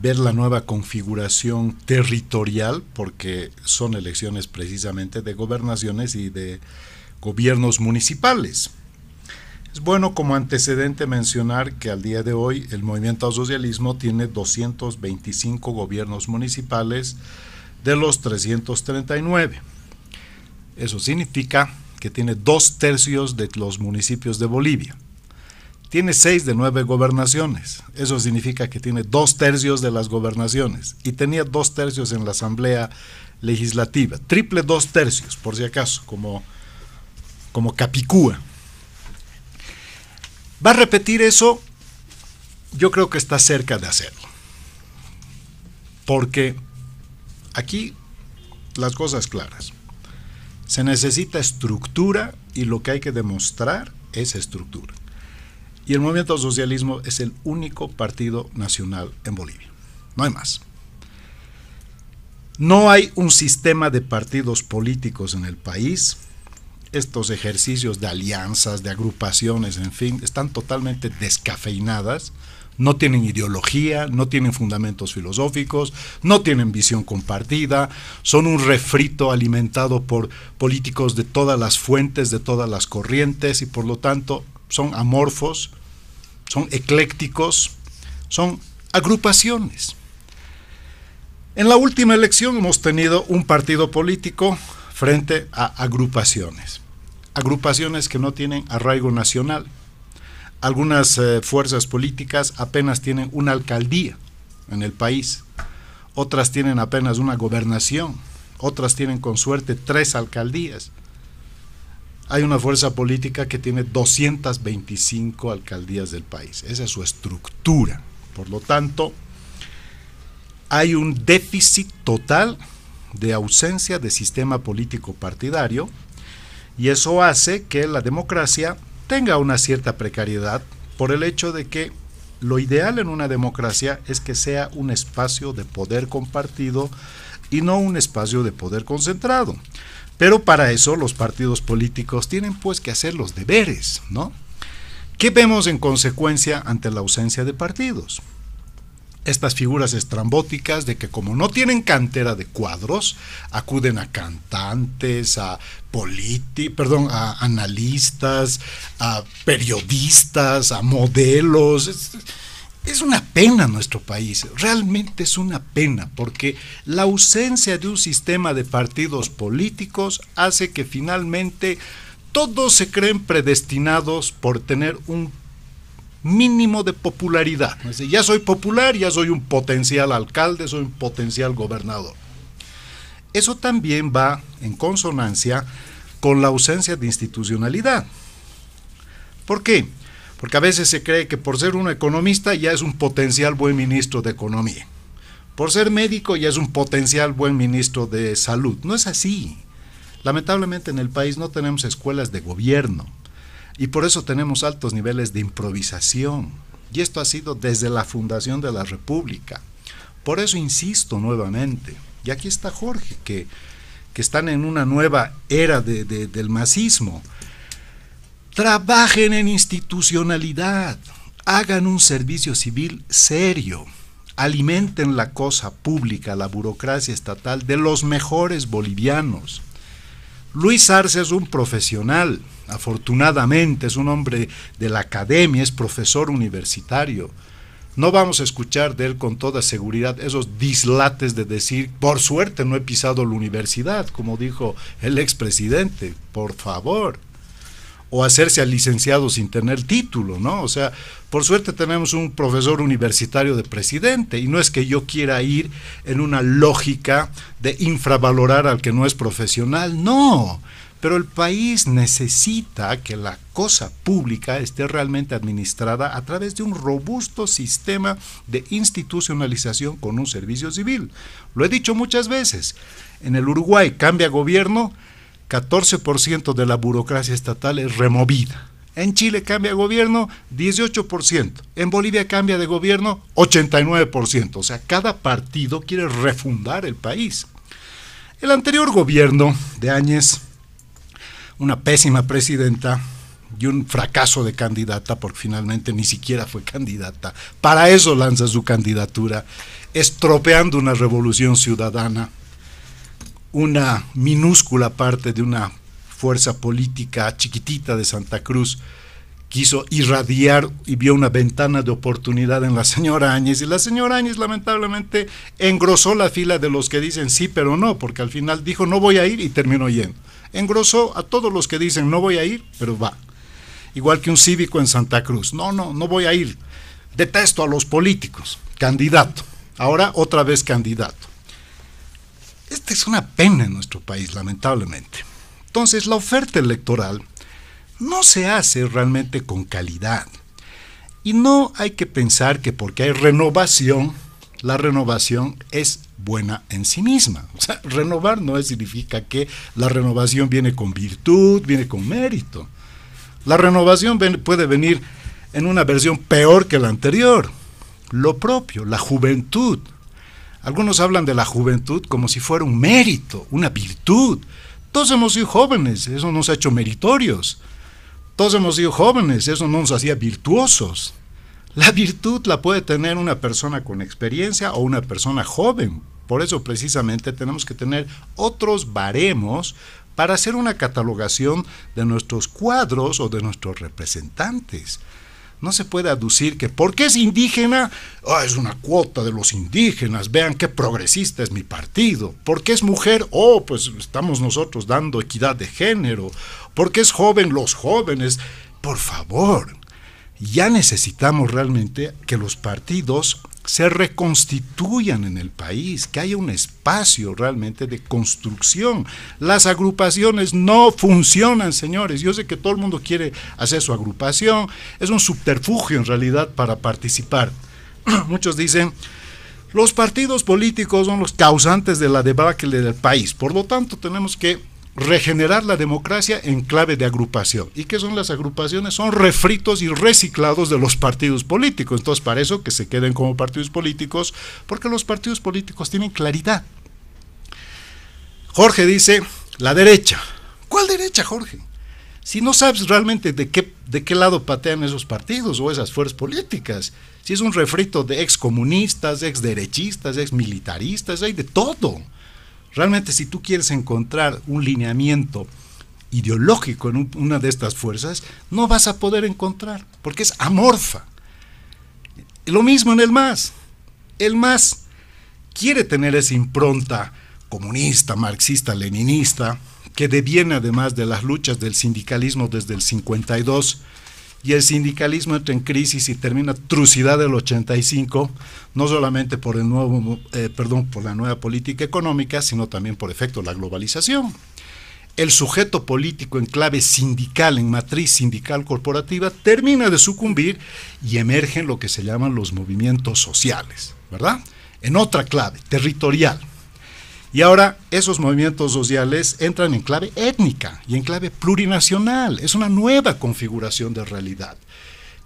ver la nueva configuración territorial, porque son elecciones precisamente de gobernaciones y de gobiernos municipales. Es bueno como antecedente mencionar que al día de hoy el movimiento al socialismo tiene 225 gobiernos municipales de los 339. Eso significa que tiene dos tercios de los municipios de Bolivia tiene seis de nueve gobernaciones. Eso significa que tiene dos tercios de las gobernaciones. Y tenía dos tercios en la Asamblea Legislativa. Triple dos tercios, por si acaso, como, como Capicúa. ¿Va a repetir eso? Yo creo que está cerca de hacerlo. Porque aquí las cosas claras. Se necesita estructura y lo que hay que demostrar es estructura. Y el movimiento socialismo es el único partido nacional en Bolivia. No hay más. No hay un sistema de partidos políticos en el país. Estos ejercicios de alianzas, de agrupaciones, en fin, están totalmente descafeinadas. No tienen ideología, no tienen fundamentos filosóficos, no tienen visión compartida, son un refrito alimentado por políticos de todas las fuentes, de todas las corrientes y por lo tanto son amorfos, son eclécticos, son agrupaciones. En la última elección hemos tenido un partido político frente a agrupaciones. Agrupaciones que no tienen arraigo nacional, Algunas eh, fuerzas políticas apenas tienen una alcaldía en el país, otras tienen apenas una gobernación, otras tienen con suerte tres alcaldías. Hay una fuerza política que tiene 225 alcaldías del país. Esa es su estructura. Por lo tanto, hay un déficit total de ausencia de sistema político partidario y eso hace que la democracia tenga una cierta precariedad por el hecho de que lo ideal en una democracia es que sea un espacio de poder compartido y no un espacio de poder concentrado. Pero para eso los partidos políticos tienen pues que hacer los deberes, ¿no? ¿Qué vemos en consecuencia ante la ausencia de partidos? Estas figuras estrambóticas de que como no tienen cantera de cuadros, acuden a cantantes, a perdón, a analistas, a periodistas, a modelos. Es una pena nuestro país, realmente es una pena, porque la ausencia de un sistema de partidos políticos hace que finalmente todos se creen predestinados por tener un mínimo de popularidad. ya soy popular, ya soy un potencial alcalde, soy un potencial gobernador. Eso también va en consonancia con la ausencia de institucionalidad. ¿Por qué? Porque a veces se cree que por ser un economista ya es un potencial buen ministro de Economía. Por ser médico ya es un potencial buen ministro de Salud. No es así. Lamentablemente en el país no tenemos escuelas de gobierno y por eso tenemos altos niveles de improvisación. Y esto ha sido desde la fundación de la República. Por eso insisto nuevamente, y aquí está Jorge, que, que están en una nueva era del masismo Trabajen en institucionalidad, hagan un servicio civil serio, alimenten la cosa pública, la burocracia estatal de los mejores bolivianos. Luis Arce es un profesional, afortunadamente es un hombre de la academia, es profesor universitario. No vamos a escuchar de él con toda seguridad esos dislates de decir, por suerte no he pisado la universidad, como dijo el expresidente, por favor o hacerse al licenciado sin tener título, ¿no? O sea, por suerte tenemos un profesor universitario de presidente y no es que yo quiera ir en una lógica de infravalorar al que no es profesional, no. Pero el país necesita que la cosa pública esté realmente administrada a través de un robusto sistema de institucionalización con un servicio civil. Lo he dicho muchas veces. En el Uruguay cambia gobierno, 14% de la burocracia estatal es removida. En Chile cambia de gobierno 18%. En Bolivia cambia de gobierno 89%. O sea, cada partido quiere refundar el país. El anterior gobierno de Áñez, una pésima presidenta y un fracaso de candidata, porque finalmente ni siquiera fue candidata, para eso lanza su candidatura, estropeando una revolución ciudadana una minúscula parte de una fuerza política chiquitita de Santa Cruz quiso irradiar y vio una ventana de oportunidad en la señora Áñez y la señora Áñez lamentablemente engrosó la fila de los que dicen sí pero no, porque al final dijo no voy a ir y terminó yendo. Engrosó a todos los que dicen no voy a ir, pero va. Igual que un cívico en Santa Cruz, no, no, no voy a ir. Detesto a los políticos, candidato. Ahora otra vez candidato. Esta es una pena en nuestro país, lamentablemente. Entonces, la oferta electoral no se hace realmente con calidad. Y no hay que pensar que porque hay renovación, la renovación es buena en sí misma. O sea, renovar no significa que la renovación viene con virtud, viene con mérito. La renovación puede venir en una versión peor que la anterior. Lo propio, la juventud, algunos hablan de la juventud como si fuera un mérito, una virtud. Todos hemos sido jóvenes, eso nos ha hecho meritorios. Todos hemos sido jóvenes, eso no nos hacía virtuosos. La virtud la puede tener una persona con experiencia o una persona joven. Por eso precisamente tenemos que tener otros baremos para hacer una catalogación de nuestros cuadros o de nuestros representantes. No se puede aducir que porque es indígena, ah, es una cuota de los indígenas, vean qué progresista es mi partido. Porque es mujer, oh, pues estamos nosotros dando equidad de género. Porque es joven, los jóvenes. Por favor, ya necesitamos realmente que los partidos se reconstituyan en el país, que haya un espacio realmente de construcción. Las agrupaciones no funcionan, señores. Yo sé que todo el mundo quiere hacer su agrupación, es un subterfugio en realidad para participar. Muchos dicen, los partidos políticos son los causantes de la debacle del país, por lo tanto tenemos que regenerar la democracia en clave de agrupación. ¿Y qué son las agrupaciones? Son refritos y reciclados de los partidos políticos. Entonces, para eso que se queden como partidos políticos, porque los partidos políticos tienen claridad. Jorge dice, la derecha. ¿Cuál derecha, Jorge? Si no sabes realmente de qué, de qué lado patean esos partidos o esas fuerzas políticas, si es un refrito de excomunistas, exderechistas, exmilitaristas, hay de todo. Realmente si tú quieres encontrar un lineamiento ideológico en una de estas fuerzas, no vas a poder encontrar, porque es amorfa. Lo mismo en el MAS. El MAS quiere tener esa impronta comunista, marxista, leninista, que deviene además de las luchas del sindicalismo desde el 52 y el sindicalismo entra en crisis y termina trucidad del 85, no solamente por el nuevo, eh, perdón, por la nueva política económica, sino también por efecto de la globalización. El sujeto político en clave sindical, en matriz sindical corporativa, termina de sucumbir y emergen lo que se llaman los movimientos sociales, ¿verdad? En otra clave, territorial. Y ahora esos movimientos sociales entran en clave étnica y en clave plurinacional. Es una nueva configuración de realidad.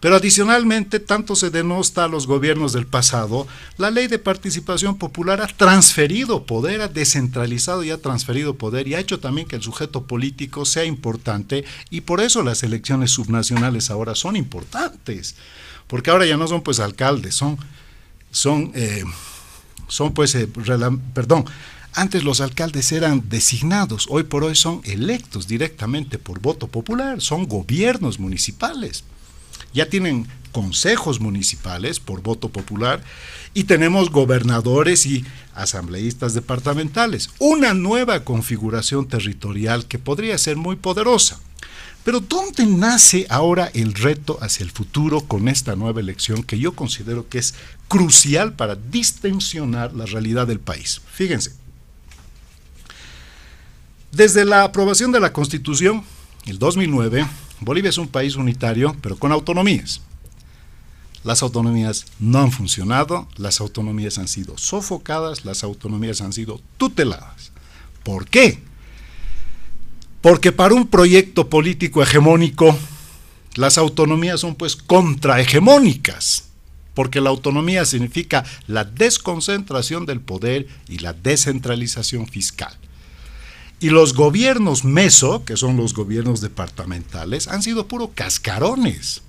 Pero adicionalmente, tanto se denosta a los gobiernos del pasado, la ley de participación popular ha transferido poder, ha descentralizado y ha transferido poder y ha hecho también que el sujeto político sea importante y por eso las elecciones subnacionales ahora son importantes, porque ahora ya no son pues alcaldes, son, son, eh, son pues, eh, perdón, antes los alcaldes eran designados, hoy por hoy son electos directamente por voto popular, son gobiernos municipales. Ya tienen consejos municipales por voto popular y tenemos gobernadores y asambleístas departamentales. Una nueva configuración territorial que podría ser muy poderosa. Pero ¿dónde nace ahora el reto hacia el futuro con esta nueva elección que yo considero que es crucial para distensionar la realidad del país? Fíjense, desde la aprobación de la Constitución, el 2009, Bolivia es un país unitario, pero con autonomías. Las autonomías no han funcionado, las autonomías han sido sofocadas, las autonomías han sido tuteladas. ¿Por qué? Porque para un proyecto político hegemónico, las autonomías son pues contrahegemónicas, porque la autonomía significa la desconcentración del poder y la descentralización fiscal. Y los gobiernos meso, que son los gobiernos departamentales, han sido puro cascarones.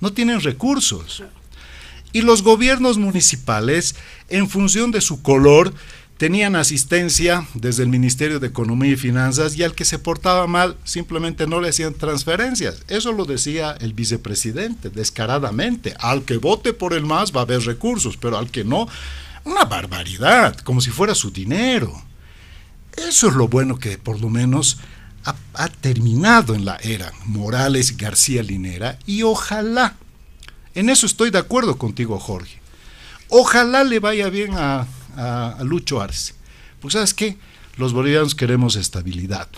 No tienen recursos. Y los gobiernos municipales, en función de su color, tenían asistencia desde el Ministerio de Economía y Finanzas y al que se portaba mal simplemente no le hacían transferencias. Eso lo decía el vicepresidente descaradamente. Al que vote por el MAS va a haber recursos, pero al que no, una barbaridad, como si fuera su dinero. Eso es lo bueno que por lo menos ha, terminado en la era Morales García Linera y ojalá, en eso estoy de acuerdo contigo Jorge, ojalá le vaya bien a, a Lucho Arce. Porque sabes qué, los bolivianos queremos estabilidad,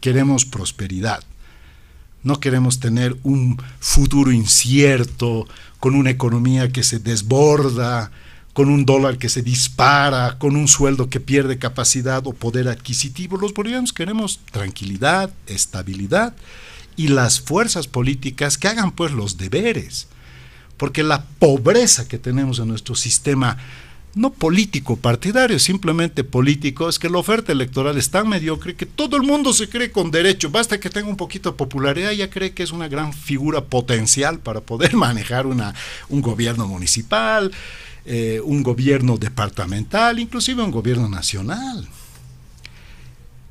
queremos prosperidad, no queremos tener un futuro incierto, con una economía que se desborda, con un dólar que se dispara, con un sueldo que pierde capacidad o poder adquisitivo. Los bolivianos queremos tranquilidad, estabilidad y las fuerzas políticas que hagan pues los deberes. Porque la pobreza que tenemos en nuestro sistema, no político partidario, simplemente político, es que la oferta electoral es tan mediocre que todo el mundo se cree con derecho. Basta que tenga un poquito de popularidad, ya cree que es una gran figura potencial para poder manejar una, un gobierno municipal, eh, un gobierno departamental, inclusive un gobierno nacional.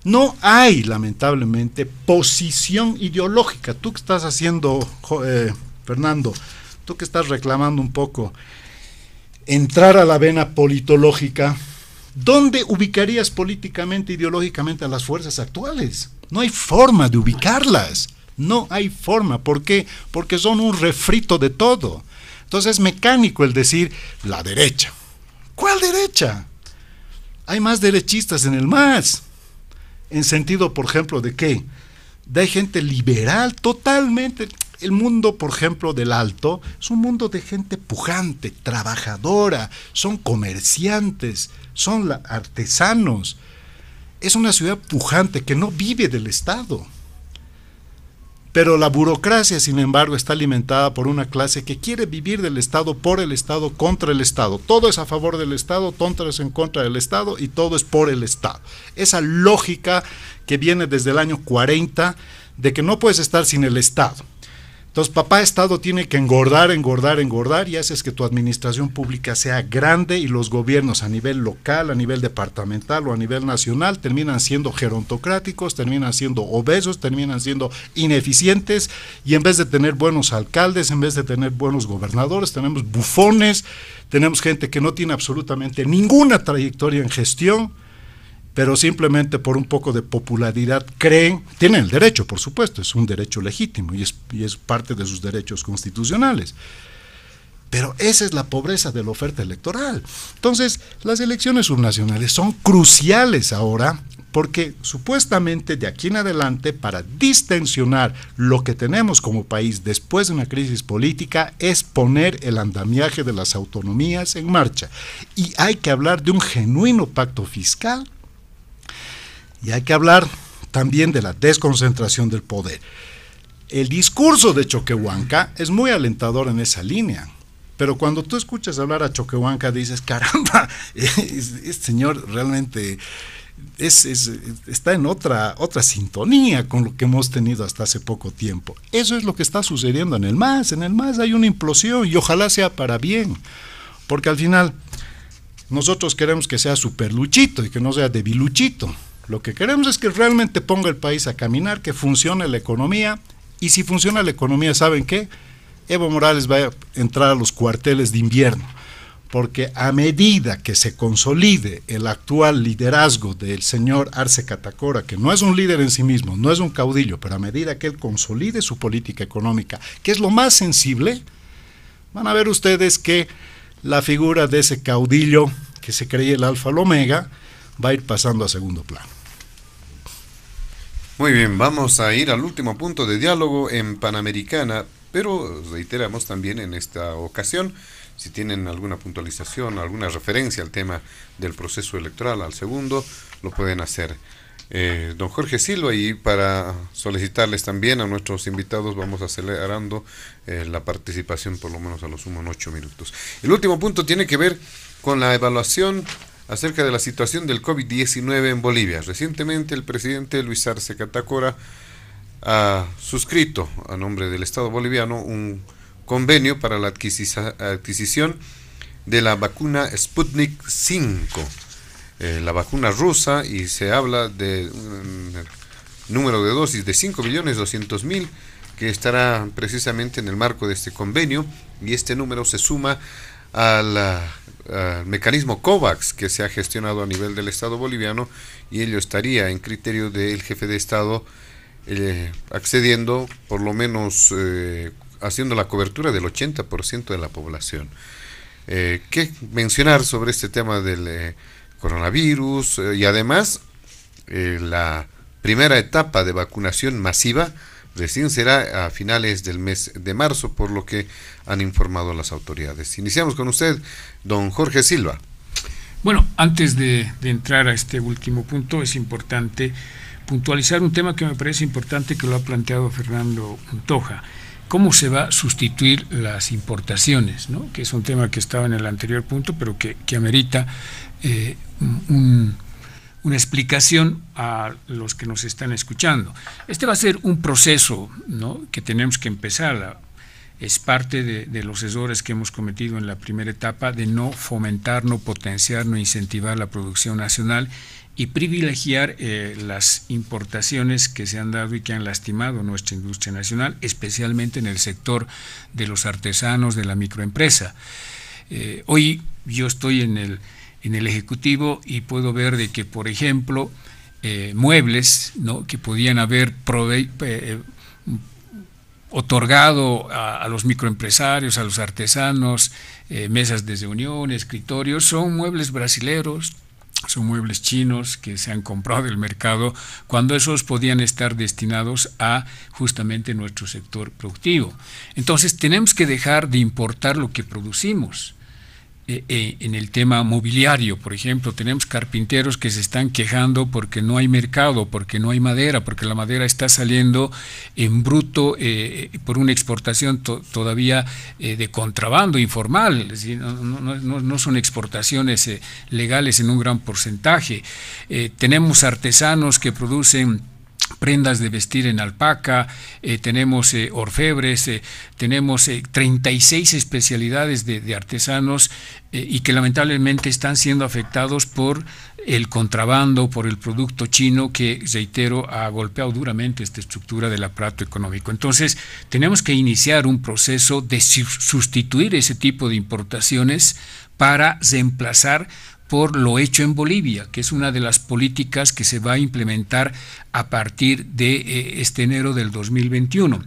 No hay, lamentablemente, posición ideológica. Tú que estás haciendo, eh, Fernando, tú que estás reclamando un poco entrar a la vena politológica, ¿dónde ubicarías políticamente, ideológicamente a las fuerzas actuales? No hay forma de ubicarlas. No hay forma. ¿Por qué? Porque son un refrito de todo. Entonces es mecánico el decir la derecha. ¿Cuál derecha? Hay más derechistas en el MAS. En sentido, por ejemplo, de qué? De gente liberal totalmente. El mundo, por ejemplo, del alto es un mundo de gente pujante, trabajadora, son comerciantes, son artesanos. Es una ciudad pujante que no vive del Estado. Pero la burocracia, sin embargo, está alimentada por una clase que quiere vivir del Estado, por el Estado, contra el Estado. Todo es a favor del Estado, todo es en contra del Estado y todo es por el Estado. Esa lógica que viene desde el año 40 de que no puedes estar sin el Estado. Entonces, papá Estado tiene que engordar, engordar, engordar y haces que tu administración pública sea grande y los gobiernos a nivel local, a nivel departamental o a nivel nacional terminan siendo gerontocráticos, terminan siendo obesos, terminan siendo ineficientes y en vez de tener buenos alcaldes, en vez de tener buenos gobernadores, tenemos bufones, tenemos gente que no tiene absolutamente ninguna trayectoria en gestión pero simplemente por un poco de popularidad creen, tienen el derecho, por supuesto, es un derecho legítimo y es, y es parte de sus derechos constitucionales. Pero esa es la pobreza de la oferta electoral. Entonces, las elecciones subnacionales son cruciales ahora porque supuestamente de aquí en adelante, para distensionar lo que tenemos como país después de una crisis política, es poner el andamiaje de las autonomías en marcha. Y hay que hablar de un genuino pacto fiscal y hay que hablar también de la desconcentración del poder. El discurso de Choquehuanca es muy alentador en esa línea. Pero cuando tú escuchas hablar a Choquehuanca dices, caramba, este señor realmente es, está en otra, otra sintonía con lo que hemos tenido hasta hace poco tiempo. Eso es lo que está sucediendo en el MAS. En el MAS hay una implosión y ojalá sea para bien. Porque al final nosotros queremos que sea superluchito y que no sea debiluchito. Lo que queremos es que realmente ponga el país a caminar, que funcione la economía. Y si funciona la economía, ¿saben qué? Evo Morales va a entrar a los cuarteles de invierno. Porque a medida que se consolide el actual liderazgo del señor Arce Catacora, que no es un líder en sí mismo, no es un caudillo, pero a medida que él consolide su política económica, que es lo más sensible, van a ver ustedes que la figura de ese caudillo que se creía el alfa al omega va a ir pasando a segundo plano. Muy bien, vamos a ir al último punto de diálogo en Panamericana, pero reiteramos también en esta ocasión, si tienen alguna puntualización, alguna referencia al tema del proceso electoral, al segundo, lo pueden hacer. Eh, don Jorge Silva, y para solicitarles también a nuestros invitados, vamos acelerando eh, la participación por lo menos a los sumo en ocho minutos. El último punto tiene que ver con la evaluación acerca de la situación del COVID-19 en Bolivia. Recientemente el presidente Luis Arce Catacora ha suscrito a nombre del Estado boliviano un convenio para la adquisición de la vacuna Sputnik 5, eh, la vacuna rusa, y se habla de un número de dosis de 5.200.000 que estará precisamente en el marco de este convenio y este número se suma al mecanismo COVAX que se ha gestionado a nivel del Estado boliviano y ello estaría en criterio del jefe de Estado eh, accediendo por lo menos eh, haciendo la cobertura del 80% de la población. Eh, ¿Qué mencionar sobre este tema del coronavirus y además la primera etapa de vacunación masiva Recién será a finales del mes de marzo, por lo que han informado las autoridades. Iniciamos con usted, don Jorge Silva. Bueno, antes de, entrar a este último punto, es importante puntualizar un tema que me parece importante que lo ha planteado Fernando Montoja. ¿Cómo se va a sustituir las importaciones? Que es un tema que estaba en el anterior punto, pero que, amerita eh, un una explicación a los que nos están escuchando. Este va a ser un proceso que tenemos que empezar. Es parte de, los errores que hemos cometido en la primera etapa de no fomentar, no potenciar, no incentivar la producción nacional y privilegiar eh, las importaciones que se han dado y que han lastimado nuestra industria nacional, especialmente en el sector de los artesanos, de la microempresa. Eh, hoy yo estoy en el en el Ejecutivo y puedo ver de que, por ejemplo, eh, muebles que podían haber eh, otorgado a, los microempresarios, a los artesanos, eh, mesas de reunión, escritorios, son muebles brasileros, son muebles chinos que se han comprado del mercado cuando esos podían estar destinados a justamente nuestro sector productivo. Entonces tenemos que dejar de importar lo que producimos. Eh, eh, en el tema mobiliario, por ejemplo, tenemos carpinteros que se están quejando porque no hay mercado, porque no hay madera, porque la madera está saliendo en bruto eh, por una exportación todavía de contrabando informal, no, son exportaciones legales en un gran porcentaje. tenemos artesanos que producen prendas de vestir en alpaca, eh, tenemos eh, orfebres, eh, tenemos 36 especialidades de, artesanos y que lamentablemente están siendo afectados por el contrabando, por el producto chino que, reitero, ha golpeado duramente esta estructura del aparato económico. Entonces, tenemos que iniciar un proceso de sustituir ese tipo de importaciones para reemplazar por lo hecho en Bolivia, que es una de las políticas que se va a implementar a partir de eh, este enero del 2021.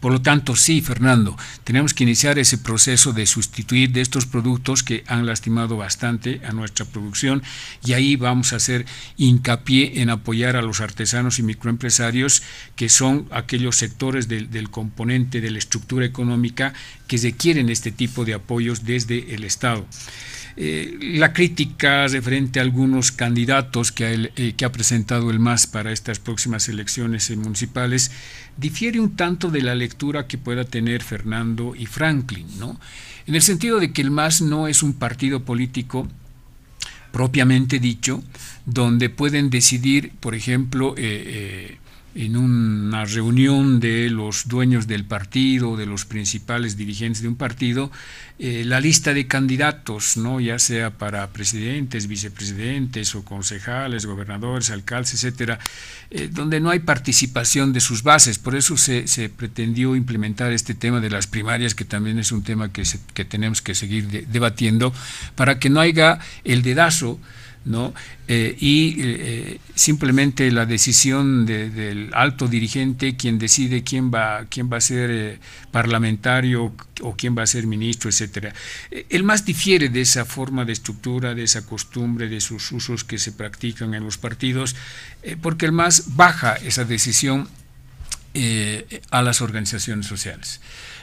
Por lo tanto, sí, Fernando, tenemos que iniciar ese proceso de sustituir de estos productos que han lastimado bastante a nuestra producción y ahí vamos a hacer hincapié en apoyar a los artesanos y microempresarios que son aquellos sectores del, del componente de la estructura económica que requieren este tipo de apoyos desde el Estado. Eh, la crítica referente a algunos candidatos que, eh, ha presentado el MAS para estas próximas elecciones municipales difiere un tanto de la lectura que pueda tener Fernando y Franklin, ¿no? En el sentido de que el MAS no es un partido político propiamente dicho, donde pueden decidir, por ejemplo, eh, en una reunión de los dueños del partido, de los principales dirigentes de un partido, eh, la lista de candidatos, ¿no? ya sea para presidentes, vicepresidentes o concejales, gobernadores, alcaldes, etcétera, eh, donde no hay participación de sus bases. Por eso se, pretendió implementar este tema de las primarias, que también es un tema que, que tenemos que seguir debatiendo, para que no haya el dedazo ¿no? Eh, y eh, simplemente la decisión del alto dirigente, quien decide quién va, quién va a ser eh, parlamentario o quién va a ser ministro, etcétera. El más difiere de esa forma de estructura, de esa costumbre, de sus usos que se practican en los partidos, porque el más baja esa decisión a las organizaciones sociales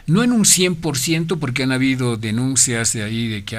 no en un 100% porque han habido denuncias de ahí de que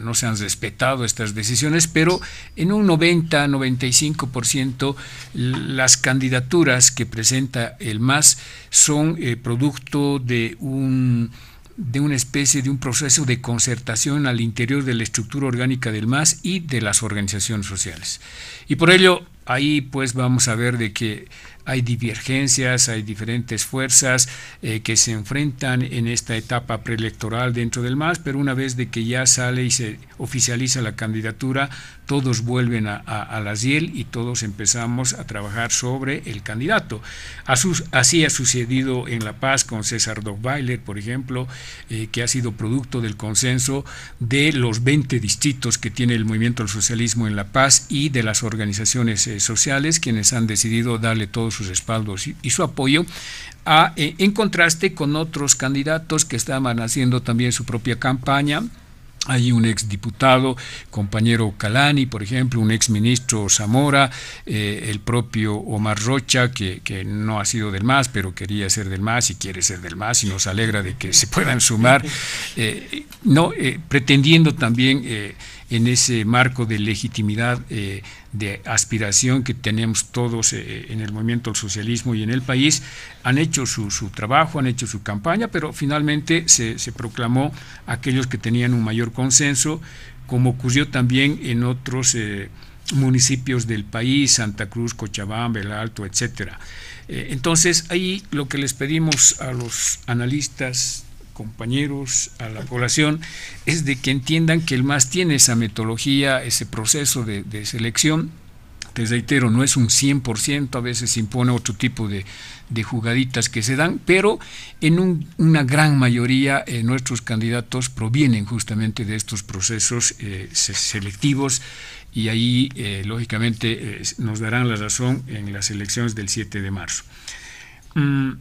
no se han respetado estas decisiones, pero en un 90, 95% las candidaturas que presenta el MAS son eh, producto de un de una especie de un proceso de concertación al interior de la estructura orgánica del MAS y de las organizaciones sociales. Y por ello, ahí pues vamos a ver de que hay divergencias, hay diferentes fuerzas eh, que se enfrentan en esta etapa preelectoral dentro del MAS, pero una vez de que ya sale y se oficializa la candidatura, todos vuelven a, a, la CIEL y todos empezamos a trabajar sobre el candidato. Así ha sucedido en La Paz con César Dogbailer, por ejemplo, eh, que ha sido producto del consenso de los 20 distritos que tiene el movimiento del socialismo en La Paz y de las organizaciones eh, sociales, quienes han decidido darle todos sus respaldos y, su apoyo, a, eh, en contraste con otros candidatos que estaban haciendo también su propia campaña, hay un ex diputado, compañero Calani, por ejemplo, un ex ministro Zamora, eh, el propio Omar Rocha, que, que, no ha sido del MAS, pero quería ser del MAS y quiere ser del MAS y nos alegra de que se puedan sumar, eh, no, pretendiendo también en ese marco de legitimidad, de aspiración que tenemos todos eh, en el movimiento del socialismo y en el país, han hecho su, trabajo, han hecho su campaña, pero finalmente se, proclamó aquellos que tenían un mayor consenso, como ocurrió también en otros eh, municipios del país, Santa Cruz, Cochabamba, El Alto, etcétera. entonces, ahí lo que les pedimos a los analistas compañeros, a la población, es de que entiendan que el MAS tiene esa metodología, ese proceso de, selección. Te reitero, no es un 100%, a veces impone otro tipo de, jugaditas que se dan, pero en una gran mayoría eh, nuestros candidatos provienen justamente de estos procesos eh, selectivos y ahí, eh, lógicamente, nos darán la razón en las elecciones del 7 de marzo. Mm,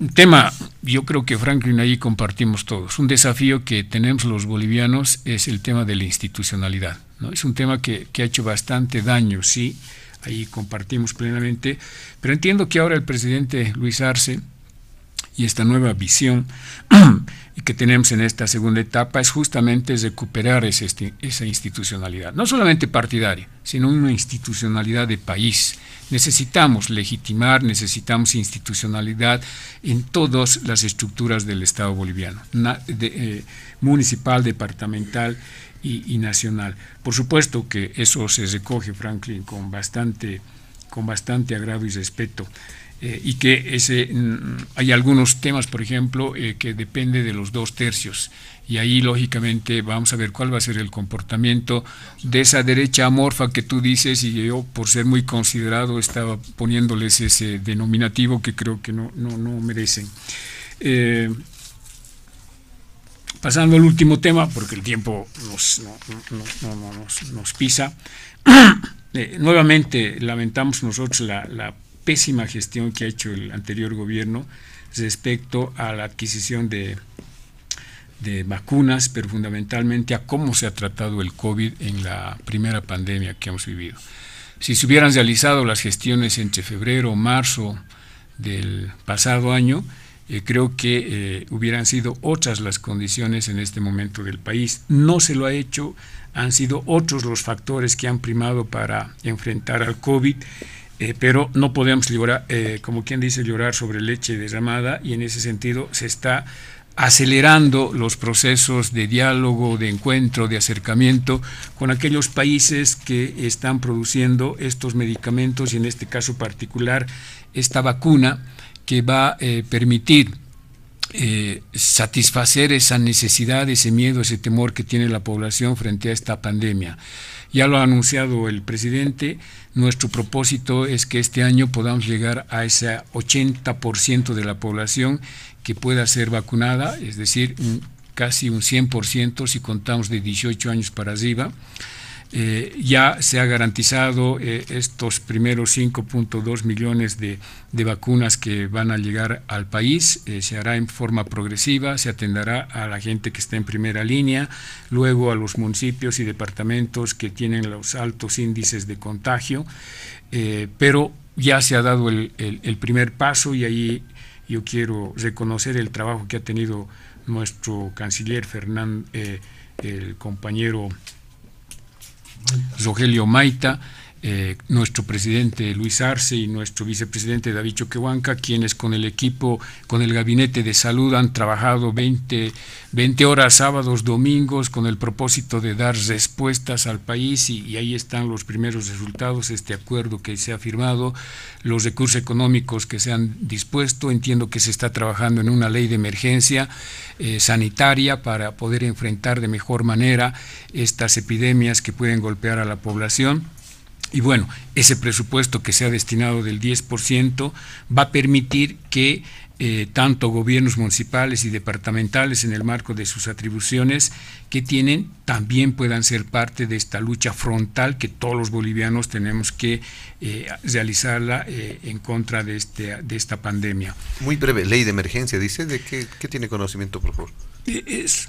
un tema, yo creo que Franklin ahí compartimos todos. Un desafío que tenemos los bolivianos es el tema de la institucionalidad. ¿no? Es un tema que, que ha hecho bastante daño, sí, ahí compartimos plenamente, pero entiendo que ahora el presidente Luis Arce y esta nueva visión que tenemos en esta segunda etapa es justamente recuperar esa institucionalidad, no solamente partidaria, sino una institucionalidad de país. Necesitamos legitimar, necesitamos institucionalidad en todas las estructuras del Estado boliviano, eh, municipal, departamental y, y, nacional. Por supuesto que eso se recoge, Franklin, con bastante, con bastante agrado y respeto. Eh, y que ese, mm, hay algunos temas, por ejemplo, eh, que depende de los dos tercios. Y ahí, lógicamente, vamos a ver cuál va a ser el comportamiento de esa derecha amorfa que tú dices, y yo, por ser muy considerado, estaba poniéndoles ese denominativo que creo que no, no, no merecen. Eh, pasando al último tema, porque el tiempo nos, nos, nos pisa, nuevamente lamentamos nosotros la, la pésima gestión que ha hecho el anterior gobierno respecto a la adquisición de, de vacunas, pero fundamentalmente a cómo se ha tratado el COVID en la primera pandemia que hemos vivido. Si se hubieran realizado las gestiones entre febrero o marzo del pasado año, eh, creo que eh, hubieran sido otras las condiciones en este momento del país. No se lo ha hecho, han sido otros los factores que han primado para enfrentar al COVID eh, pero no podemos llorar, eh, como quien dice, llorar sobre leche derramada y en ese sentido se está acelerando los procesos de diálogo, de encuentro, de acercamiento con aquellos países que están produciendo estos medicamentos y en este caso particular esta vacuna que va a eh, permitir satisfacer esa necesidad, ese miedo, ese temor que tiene la población frente a esta pandemia. Ya lo ha anunciado el presidente, nuestro propósito es que este año podamos llegar a ese 80% de la población que pueda ser vacunada, es decir, casi un 100% si contamos de 18 años para arriba. Eh, ya se ha garantizado eh, estos primeros 5.2 millones de, vacunas que van a llegar al país. Eh, se hará en forma progresiva, se atenderá a la gente que está en primera línea, luego a los municipios y departamentos que tienen los altos índices de contagio, pero ya se ha dado el, el, primer paso y ahí yo quiero reconocer el trabajo que ha tenido nuestro canciller Fernán, el compañero Rogelio Maita, eh, nuestro presidente Luis Arce y nuestro vicepresidente David Choquehuanca, quienes con el equipo, con el gabinete de salud han trabajado 20, 20 horas sábados, domingos, con el propósito de dar respuestas al país y, ahí están los primeros resultados, este acuerdo que se ha firmado, los recursos económicos que se han dispuesto, entiendo que se está trabajando en una ley de emergencia eh, sanitaria para poder enfrentar de mejor manera estas epidemias que pueden golpear a la población y bueno, ese presupuesto que se ha destinado del 10% va a permitir que eh, tanto gobiernos municipales y departamentales en el marco de sus atribuciones que tienen también puedan ser parte de esta lucha frontal que todos los bolivianos tenemos que eh, realizarla eh, en contra de, este, de esta pandemia. Muy breve, ley de emergencia, dice, ¿de qué, qué tiene conocimiento, por favor? Es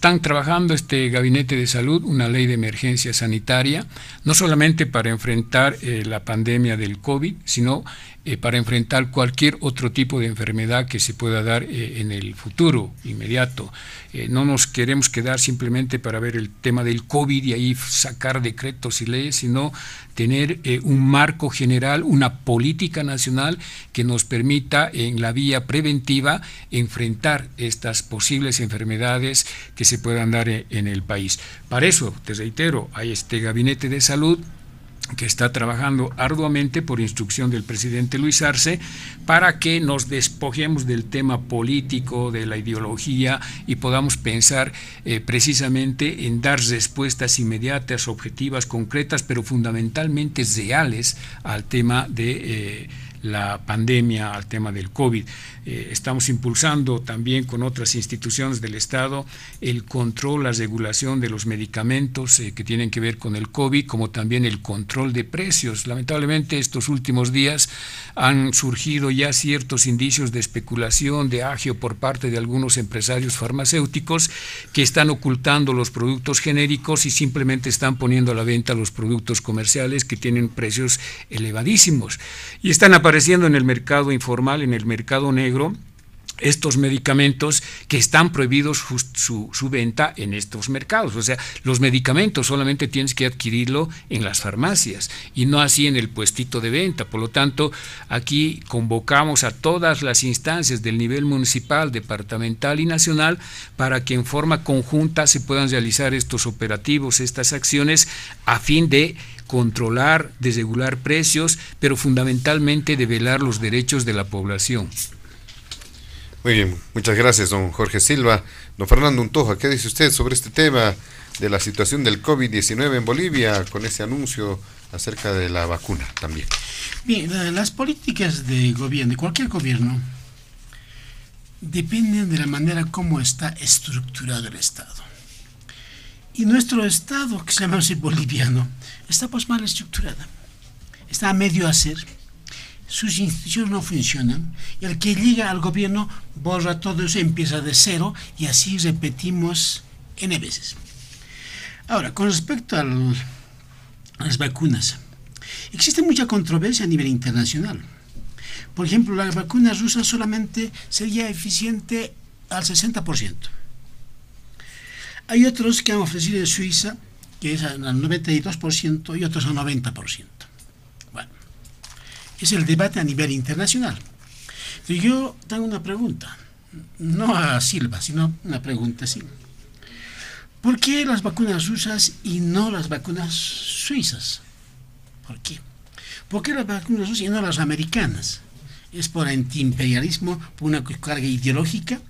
están trabajando este gabinete de salud una ley de emergencia sanitaria, no solamente para enfrentar eh, la pandemia del COVID, sino eh, para enfrentar cualquier otro tipo de enfermedad que se pueda dar eh, en el futuro inmediato. Eh, no nos queremos quedar simplemente para ver el tema del COVID y ahí sacar decretos y leyes, sino tener un marco general, una política nacional que nos permita en la vía preventiva enfrentar estas posibles enfermedades que se puedan dar en el país. Para eso, te reitero, hay este gabinete de salud que está trabajando arduamente por instrucción del presidente Luis Arce para que nos despojemos del tema político, de la ideología y podamos pensar eh, precisamente en dar respuestas inmediatas, objetivas, concretas, pero fundamentalmente reales al tema de... Eh, la pandemia, al tema del COVID. Eh, estamos impulsando también con otras instituciones del Estado el control, la regulación de los medicamentos eh, que tienen que ver con el COVID, como también el control de precios. Lamentablemente estos últimos días han surgido ya ciertos indicios de especulación, de agio por parte de algunos empresarios farmacéuticos que están ocultando los productos genéricos y simplemente están poniendo a la venta los productos comerciales que tienen precios elevadísimos. Y están apareciendo en el mercado informal, en el mercado negro, estos medicamentos que están prohibidos su, su, venta en estos mercados. O sea, los medicamentos solamente tienes que adquirirlo en las farmacias y no así en el puestito de venta. Por lo tanto, aquí convocamos a todas las instancias del nivel municipal, departamental y nacional para que en forma conjunta se puedan realizar estos operativos, estas acciones, a fin de controlar, desregular precios, pero fundamentalmente de velar los derechos de la población. Muy bien, muchas gracias, don Jorge Silva. Don Fernando Untoja, ¿qué dice usted sobre este tema de la situación del COVID-19 en Bolivia con ese anuncio acerca de la vacuna también? Bien, las políticas de gobierno, de cualquier gobierno, dependen de la manera como está estructurado el Estado. Y nuestro Estado, que se llama así boliviano, está pues mal estructurado. Está a medio hacer sus instituciones no funcionan y el que llega al gobierno borra todo eso, empieza de cero y así repetimos N veces. Ahora, con respecto a las vacunas, existe mucha controversia a nivel internacional. Por ejemplo, la vacuna rusa solamente sería eficiente al 60%. Hay otros que han ofrecido en Suiza que es al 92% y otros al 90% es el debate a nivel internacional. yo tengo una pregunta, no a Silva, sino una pregunta así. ¿Por qué las vacunas rusas y no las vacunas suizas? ¿Por qué? ¿Por qué las vacunas rusas y no las americanas? ¿Es por antiimperialismo, por una carga ideológica?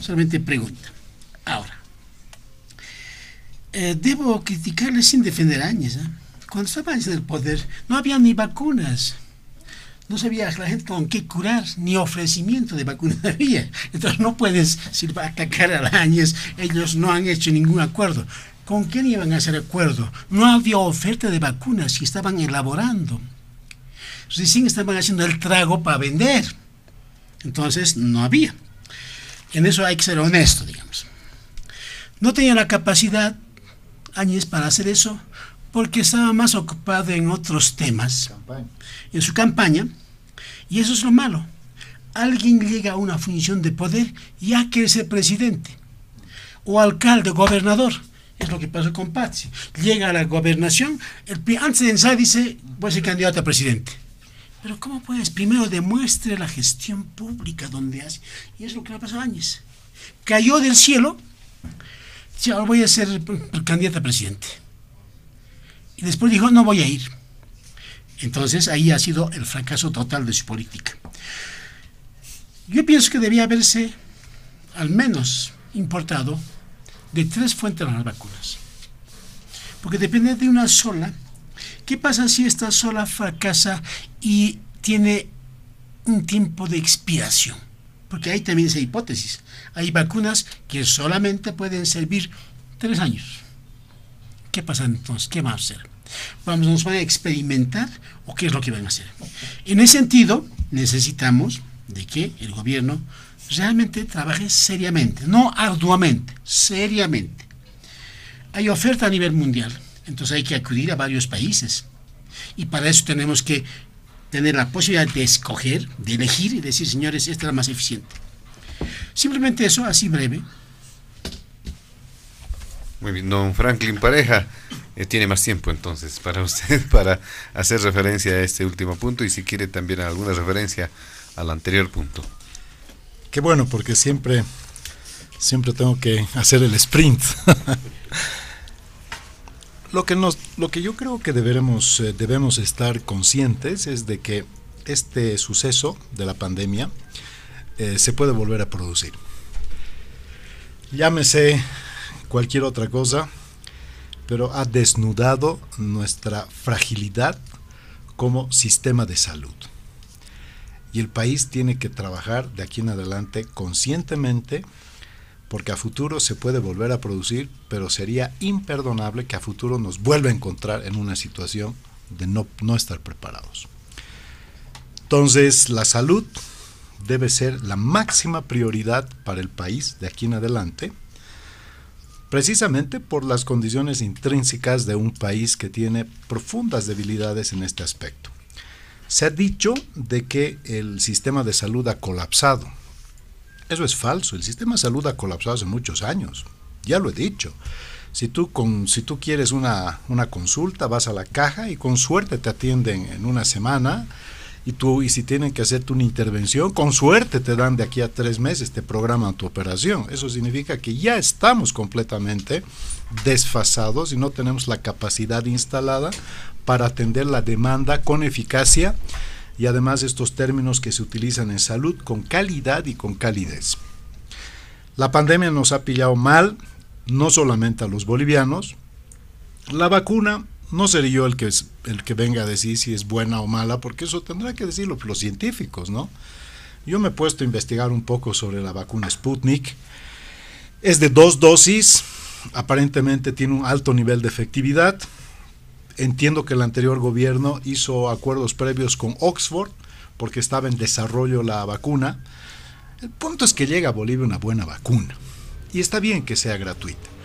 Solamente pregunta. Ahora, eh, debo criticarle sin defender a Áñez. ¿eh? Cuando estaba en el poder, no había ni vacunas. No sabía la gente con qué curar, ni ofrecimiento de vacunas había. Entonces no puedes si va a atacar a Áñez, ellos no han hecho ningún acuerdo. ¿Con quién iban a hacer acuerdo? No había oferta de vacunas y estaban elaborando. Recién estaban haciendo el trago para vender. Entonces no había. En eso hay que ser honesto, digamos. No tenía la capacidad Áñez para hacer eso porque estaba más ocupado en otros temas, en su campaña, y eso es lo malo. Alguien llega a una función de poder ya que es el presidente, o alcalde, gobernador. Es lo que pasó con Patsy. Llega a la gobernación, el, antes de ensayar dice, voy a ser candidato a presidente. Pero ¿cómo puedes? Primero demuestre la gestión pública donde hace. Y es lo que le pasó a Áñez. Cayó del cielo, dice, ahora voy a ser candidato a presidente y después dijo, no voy a ir. Entonces ahí ha sido el fracaso total de su política. Yo pienso que debía haberse al menos importado de tres fuentes las vacunas. Porque depende de una sola. ¿Qué pasa si esta sola fracasa y tiene un tiempo de expiración? Porque ahí también esa hipótesis. Hay vacunas que solamente pueden servir tres años. ¿Qué pasa entonces? ¿Qué van a hacer? ¿Vamos, ¿Nos van a experimentar o qué es lo que van a hacer? En ese sentido, necesitamos de que el gobierno realmente trabaje seriamente, no arduamente, seriamente. Hay oferta a nivel mundial, entonces hay que acudir a varios países. Y para eso tenemos que tener la posibilidad de escoger, de elegir y decir, señores, esta es la más eficiente. Simplemente eso, así breve, muy bien, don Franklin Pareja, eh, tiene más tiempo entonces para usted para hacer referencia a este último punto y si quiere también alguna referencia al anterior punto. Qué bueno, porque siempre, siempre tengo que hacer el sprint. lo, que nos, lo que yo creo que deberemos, eh, debemos estar conscientes es de que este suceso de la pandemia eh, se puede volver a producir. Llámese cualquier otra cosa, pero ha desnudado nuestra fragilidad como sistema de salud. Y el país tiene que trabajar de aquí en adelante conscientemente porque a futuro se puede volver a producir, pero sería imperdonable que a futuro nos vuelva a encontrar en una situación de no, no estar preparados. Entonces, la salud debe ser la máxima prioridad para el país de aquí en adelante, precisamente por las condiciones intrínsecas de un país que tiene profundas debilidades en este aspecto. Se ha dicho de que el sistema de salud ha colapsado. Eso es falso, el sistema de salud ha colapsado hace muchos años, ya lo he dicho. Si tú, con, si tú quieres una, una consulta, vas a la caja y con suerte te atienden en una semana, y tú y si tienen que hacerte una intervención, con suerte te dan de aquí a tres meses, te programan tu operación. Eso significa que ya estamos completamente desfasados y no tenemos la capacidad instalada para atender la demanda con eficacia y además estos términos que se utilizan en salud con calidad y con calidez. La pandemia nos ha pillado mal, no solamente a los bolivianos. La vacuna no seré yo el que, el que venga a decir si es buena o mala, porque eso tendrá que decirlo los científicos, ¿no? Yo me he puesto a investigar un poco sobre la vacuna Sputnik. Es de dos dosis, aparentemente tiene un alto nivel de efectividad. Entiendo que el anterior gobierno hizo acuerdos previos con Oxford, porque estaba en desarrollo la vacuna. El punto es que llega a Bolivia una buena vacuna. Y está bien que sea gratuita.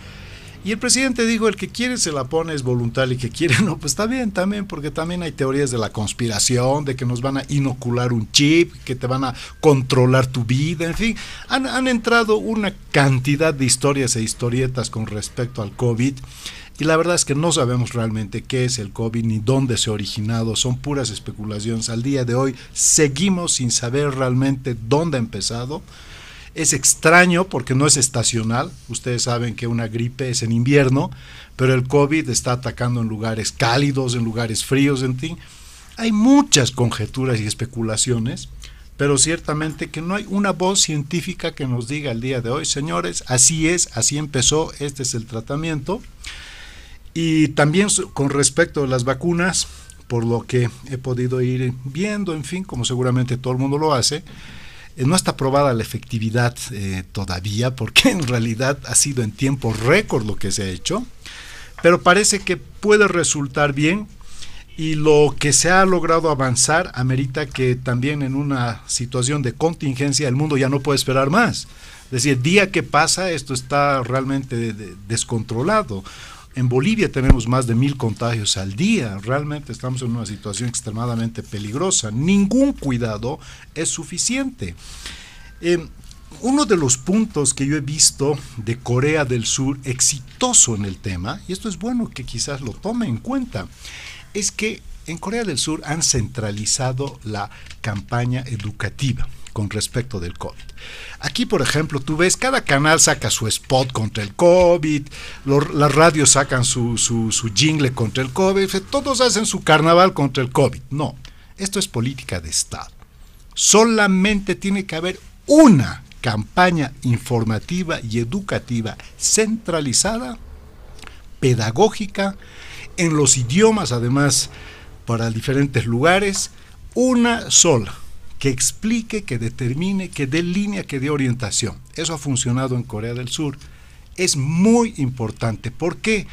Y el presidente dijo, el que quiere se la pone, es voluntario, y que quiere no, pues está bien también, porque también hay teorías de la conspiración, de que nos van a inocular un chip, que te van a controlar tu vida, en fin, han, han entrado una cantidad de historias e historietas con respecto al COVID. Y la verdad es que no sabemos realmente qué es el COVID ni dónde se ha originado, son puras especulaciones. Al día de hoy seguimos sin saber realmente dónde ha empezado. Es extraño porque no es estacional. Ustedes saben que una gripe es en invierno, pero el COVID está atacando en lugares cálidos, en lugares fríos, en fin. Hay muchas conjeturas y especulaciones, pero ciertamente que no hay una voz científica que nos diga el día de hoy, señores, así es, así empezó, este es el tratamiento. Y también con respecto a las vacunas, por lo que he podido ir viendo, en fin, como seguramente todo el mundo lo hace, eh, no está probada la efectividad eh, todavía, porque en realidad ha sido en tiempo récord lo que se ha hecho, pero parece que puede resultar bien y lo que se ha logrado avanzar amerita que también en una situación de contingencia el mundo ya no puede esperar más. Es decir, día que pasa esto está realmente descontrolado. En Bolivia tenemos más de mil contagios al día. Realmente estamos en una situación extremadamente peligrosa. Ningún cuidado es suficiente. Eh, uno de los puntos que yo he visto de Corea del Sur exitoso en el tema, y esto es bueno que quizás lo tome en cuenta, es que en Corea del Sur han centralizado la campaña educativa con respecto del COVID. Aquí, por ejemplo, tú ves, cada canal saca su spot contra el COVID, las radios sacan su, su, su jingle contra el COVID, todos hacen su carnaval contra el COVID. No, esto es política de Estado. Solamente tiene que haber una campaña informativa y educativa centralizada, pedagógica, en los idiomas además para diferentes lugares, una sola que explique, que determine, que dé línea, que dé orientación. Eso ha funcionado en Corea del Sur. Es muy importante. ¿Por qué?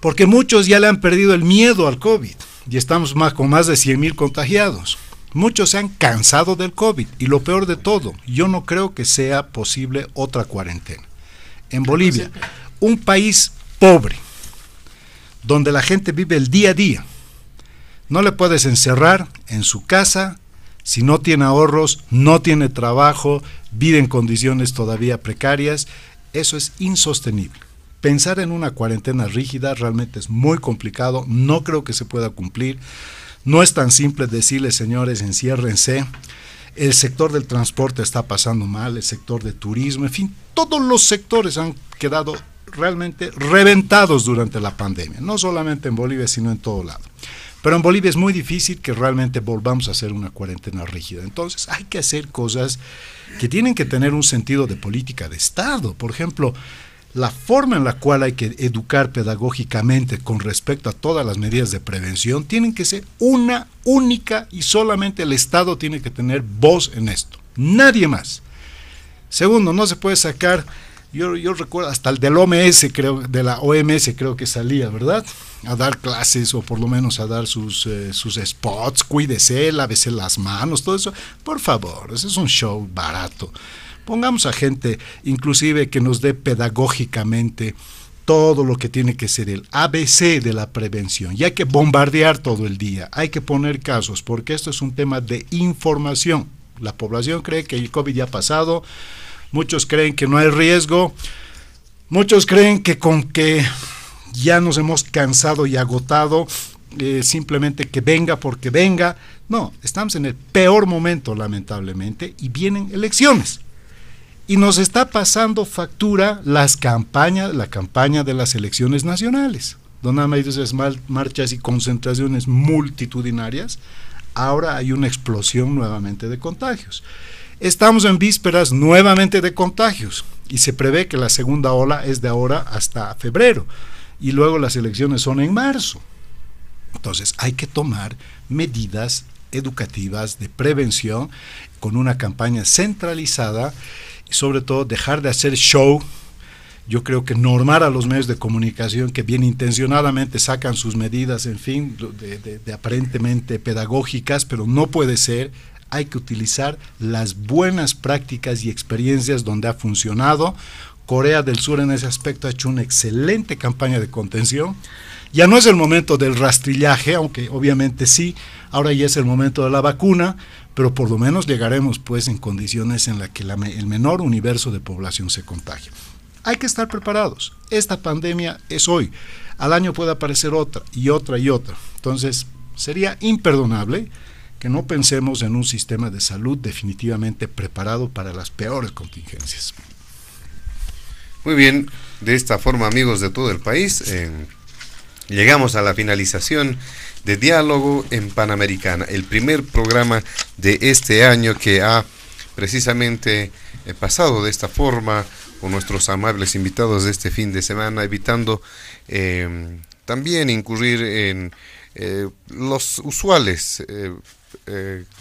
Porque muchos ya le han perdido el miedo al COVID y estamos más, con más de 100 mil contagiados. Muchos se han cansado del COVID y lo peor de todo, yo no creo que sea posible otra cuarentena. En Bolivia, un país pobre, donde la gente vive el día a día, no le puedes encerrar en su casa si no tiene ahorros, no tiene trabajo, vive en condiciones todavía precarias, eso es insostenible. Pensar en una cuarentena rígida realmente es muy complicado, no creo que se pueda cumplir. No es tan simple decirles, señores, enciérrense. El sector del transporte está pasando mal, el sector de turismo, en fin, todos los sectores han quedado realmente reventados durante la pandemia, no solamente en Bolivia, sino en todo lado. Pero en Bolivia es muy difícil que realmente volvamos a hacer una cuarentena rígida. Entonces hay que hacer cosas que tienen que tener un sentido de política de Estado. Por ejemplo, la forma en la cual hay que educar pedagógicamente con respecto a todas las medidas de prevención tienen que ser una única y solamente el Estado tiene que tener voz en esto. Nadie más. Segundo, no se puede sacar Yo, yo recuerdo, hasta el del OMS, creo, de la OMS creo que salía, ¿verdad? A dar clases o por lo menos a dar sus, eh, sus spots, cuídese, lávese las manos, todo eso. Por favor, ese es un show barato. Pongamos a gente, inclusive, que nos dé pedagógicamente todo lo que tiene que ser el ABC de la prevención. Y hay que bombardear todo el día, hay que poner casos, porque esto es un tema de información. La población cree que el COVID ya ha pasado, muchos creen que no hay riesgo, muchos creen que con que ya nos hemos cansado y agotado, eh, simplemente que venga porque venga. No, estamos en el peor momento, lamentablemente, y vienen elecciones. Y nos está pasando factura las campañas, la campaña de las elecciones nacionales, donde hay esas marchas y concentraciones multitudinarias. Ahora hay una explosión nuevamente de contagios. Estamos en vísperas nuevamente de contagios y se prevé que la segunda ola es de ahora hasta febrero y luego las elecciones son en marzo. Entonces hay que tomar medidas educativas de prevención con una campaña centralizada y sobre todo dejar de hacer show. Yo creo que normar a los medios de comunicación que bien intencionadamente sacan sus medidas, en fin, de aparentemente pedagógicas, pero no puede ser hay que utilizar las buenas prácticas y experiencias donde ha funcionado. Corea del Sur en ese aspecto ha hecho una excelente campaña de contención. Ya no es el momento del rastrillaje, aunque obviamente sí, ahora ya es el momento de la vacuna, pero por lo menos llegaremos pues en condiciones en las que el menor universo de población se contagie. Hay que estar preparados. Esta pandemia es hoy. Al año puede aparecer otra y otra y otra. Entonces, sería imperdonable que no pensemos en un sistema de salud definitivamente preparado para las peores contingencias. Muy bien, de esta forma amigos de todo el país, eh, llegamos a la finalización de Diálogo en Panamericana, el primer programa de este año que ha precisamente eh, pasado de esta forma con nuestros amables invitados de este fin de semana, evitando eh, también incurrir en los usuales eh,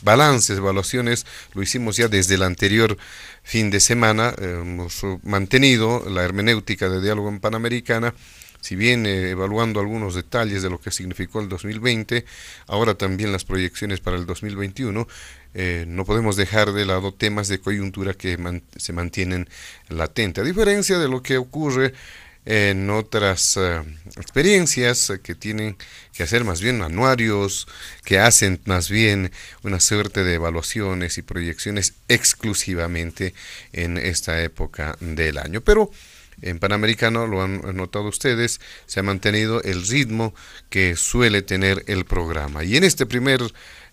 balances, evaluaciones, lo hicimos ya desde el anterior fin de semana, eh, hemos mantenido la hermenéutica de diálogo en Panamericana, si bien eh, evaluando algunos detalles de lo que significó el 2020, ahora también las proyecciones para el 2021, no podemos dejar de lado temas de coyuntura que se mantienen latentes, a diferencia de lo que ocurre en otras eh, experiencias que tienen que hacer más bien anuarios, que hacen más bien una suerte de evaluaciones y proyecciones exclusivamente en esta época del año. Pero en Panamericano, lo han notado ustedes, se ha mantenido el ritmo que suele tener el programa. Y en este primer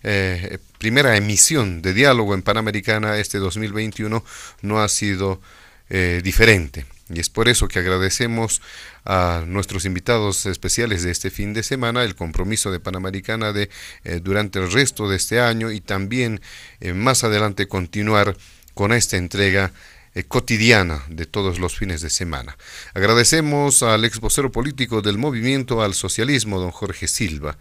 eh, primera emisión de diálogo en Panamericana este 2021 no ha sido eh, diferente. Y es por eso que agradecemos a nuestros invitados especiales de este fin de semana el compromiso de Panamericana de eh, durante el resto de este año y también eh, más adelante continuar con esta entrega eh, cotidiana de todos los fines de semana. Agradecemos al ex vocero político del movimiento al socialismo, don Jorge Silva,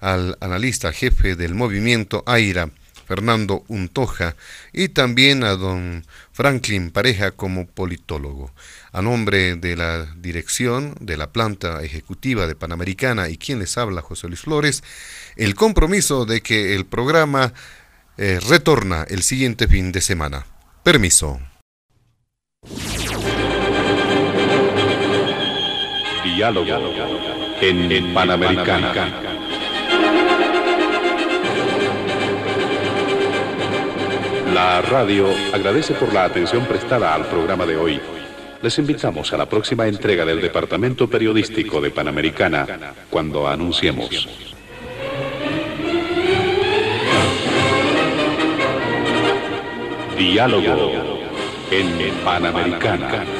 al analista jefe del movimiento AIRA, Fernando Untoja, y también a don Franklin Pareja como politólogo. A nombre de la dirección de la planta ejecutiva de Panamericana y quien les habla, José Luis Flores, el compromiso de que el programa eh, retorna el siguiente fin de semana. Permiso. Diálogo en Panamericana. La radio agradece por la atención prestada al programa de hoy. Les invitamos a la próxima entrega del Departamento Periodístico de Panamericana cuando anunciemos. Diálogo en Panamericana.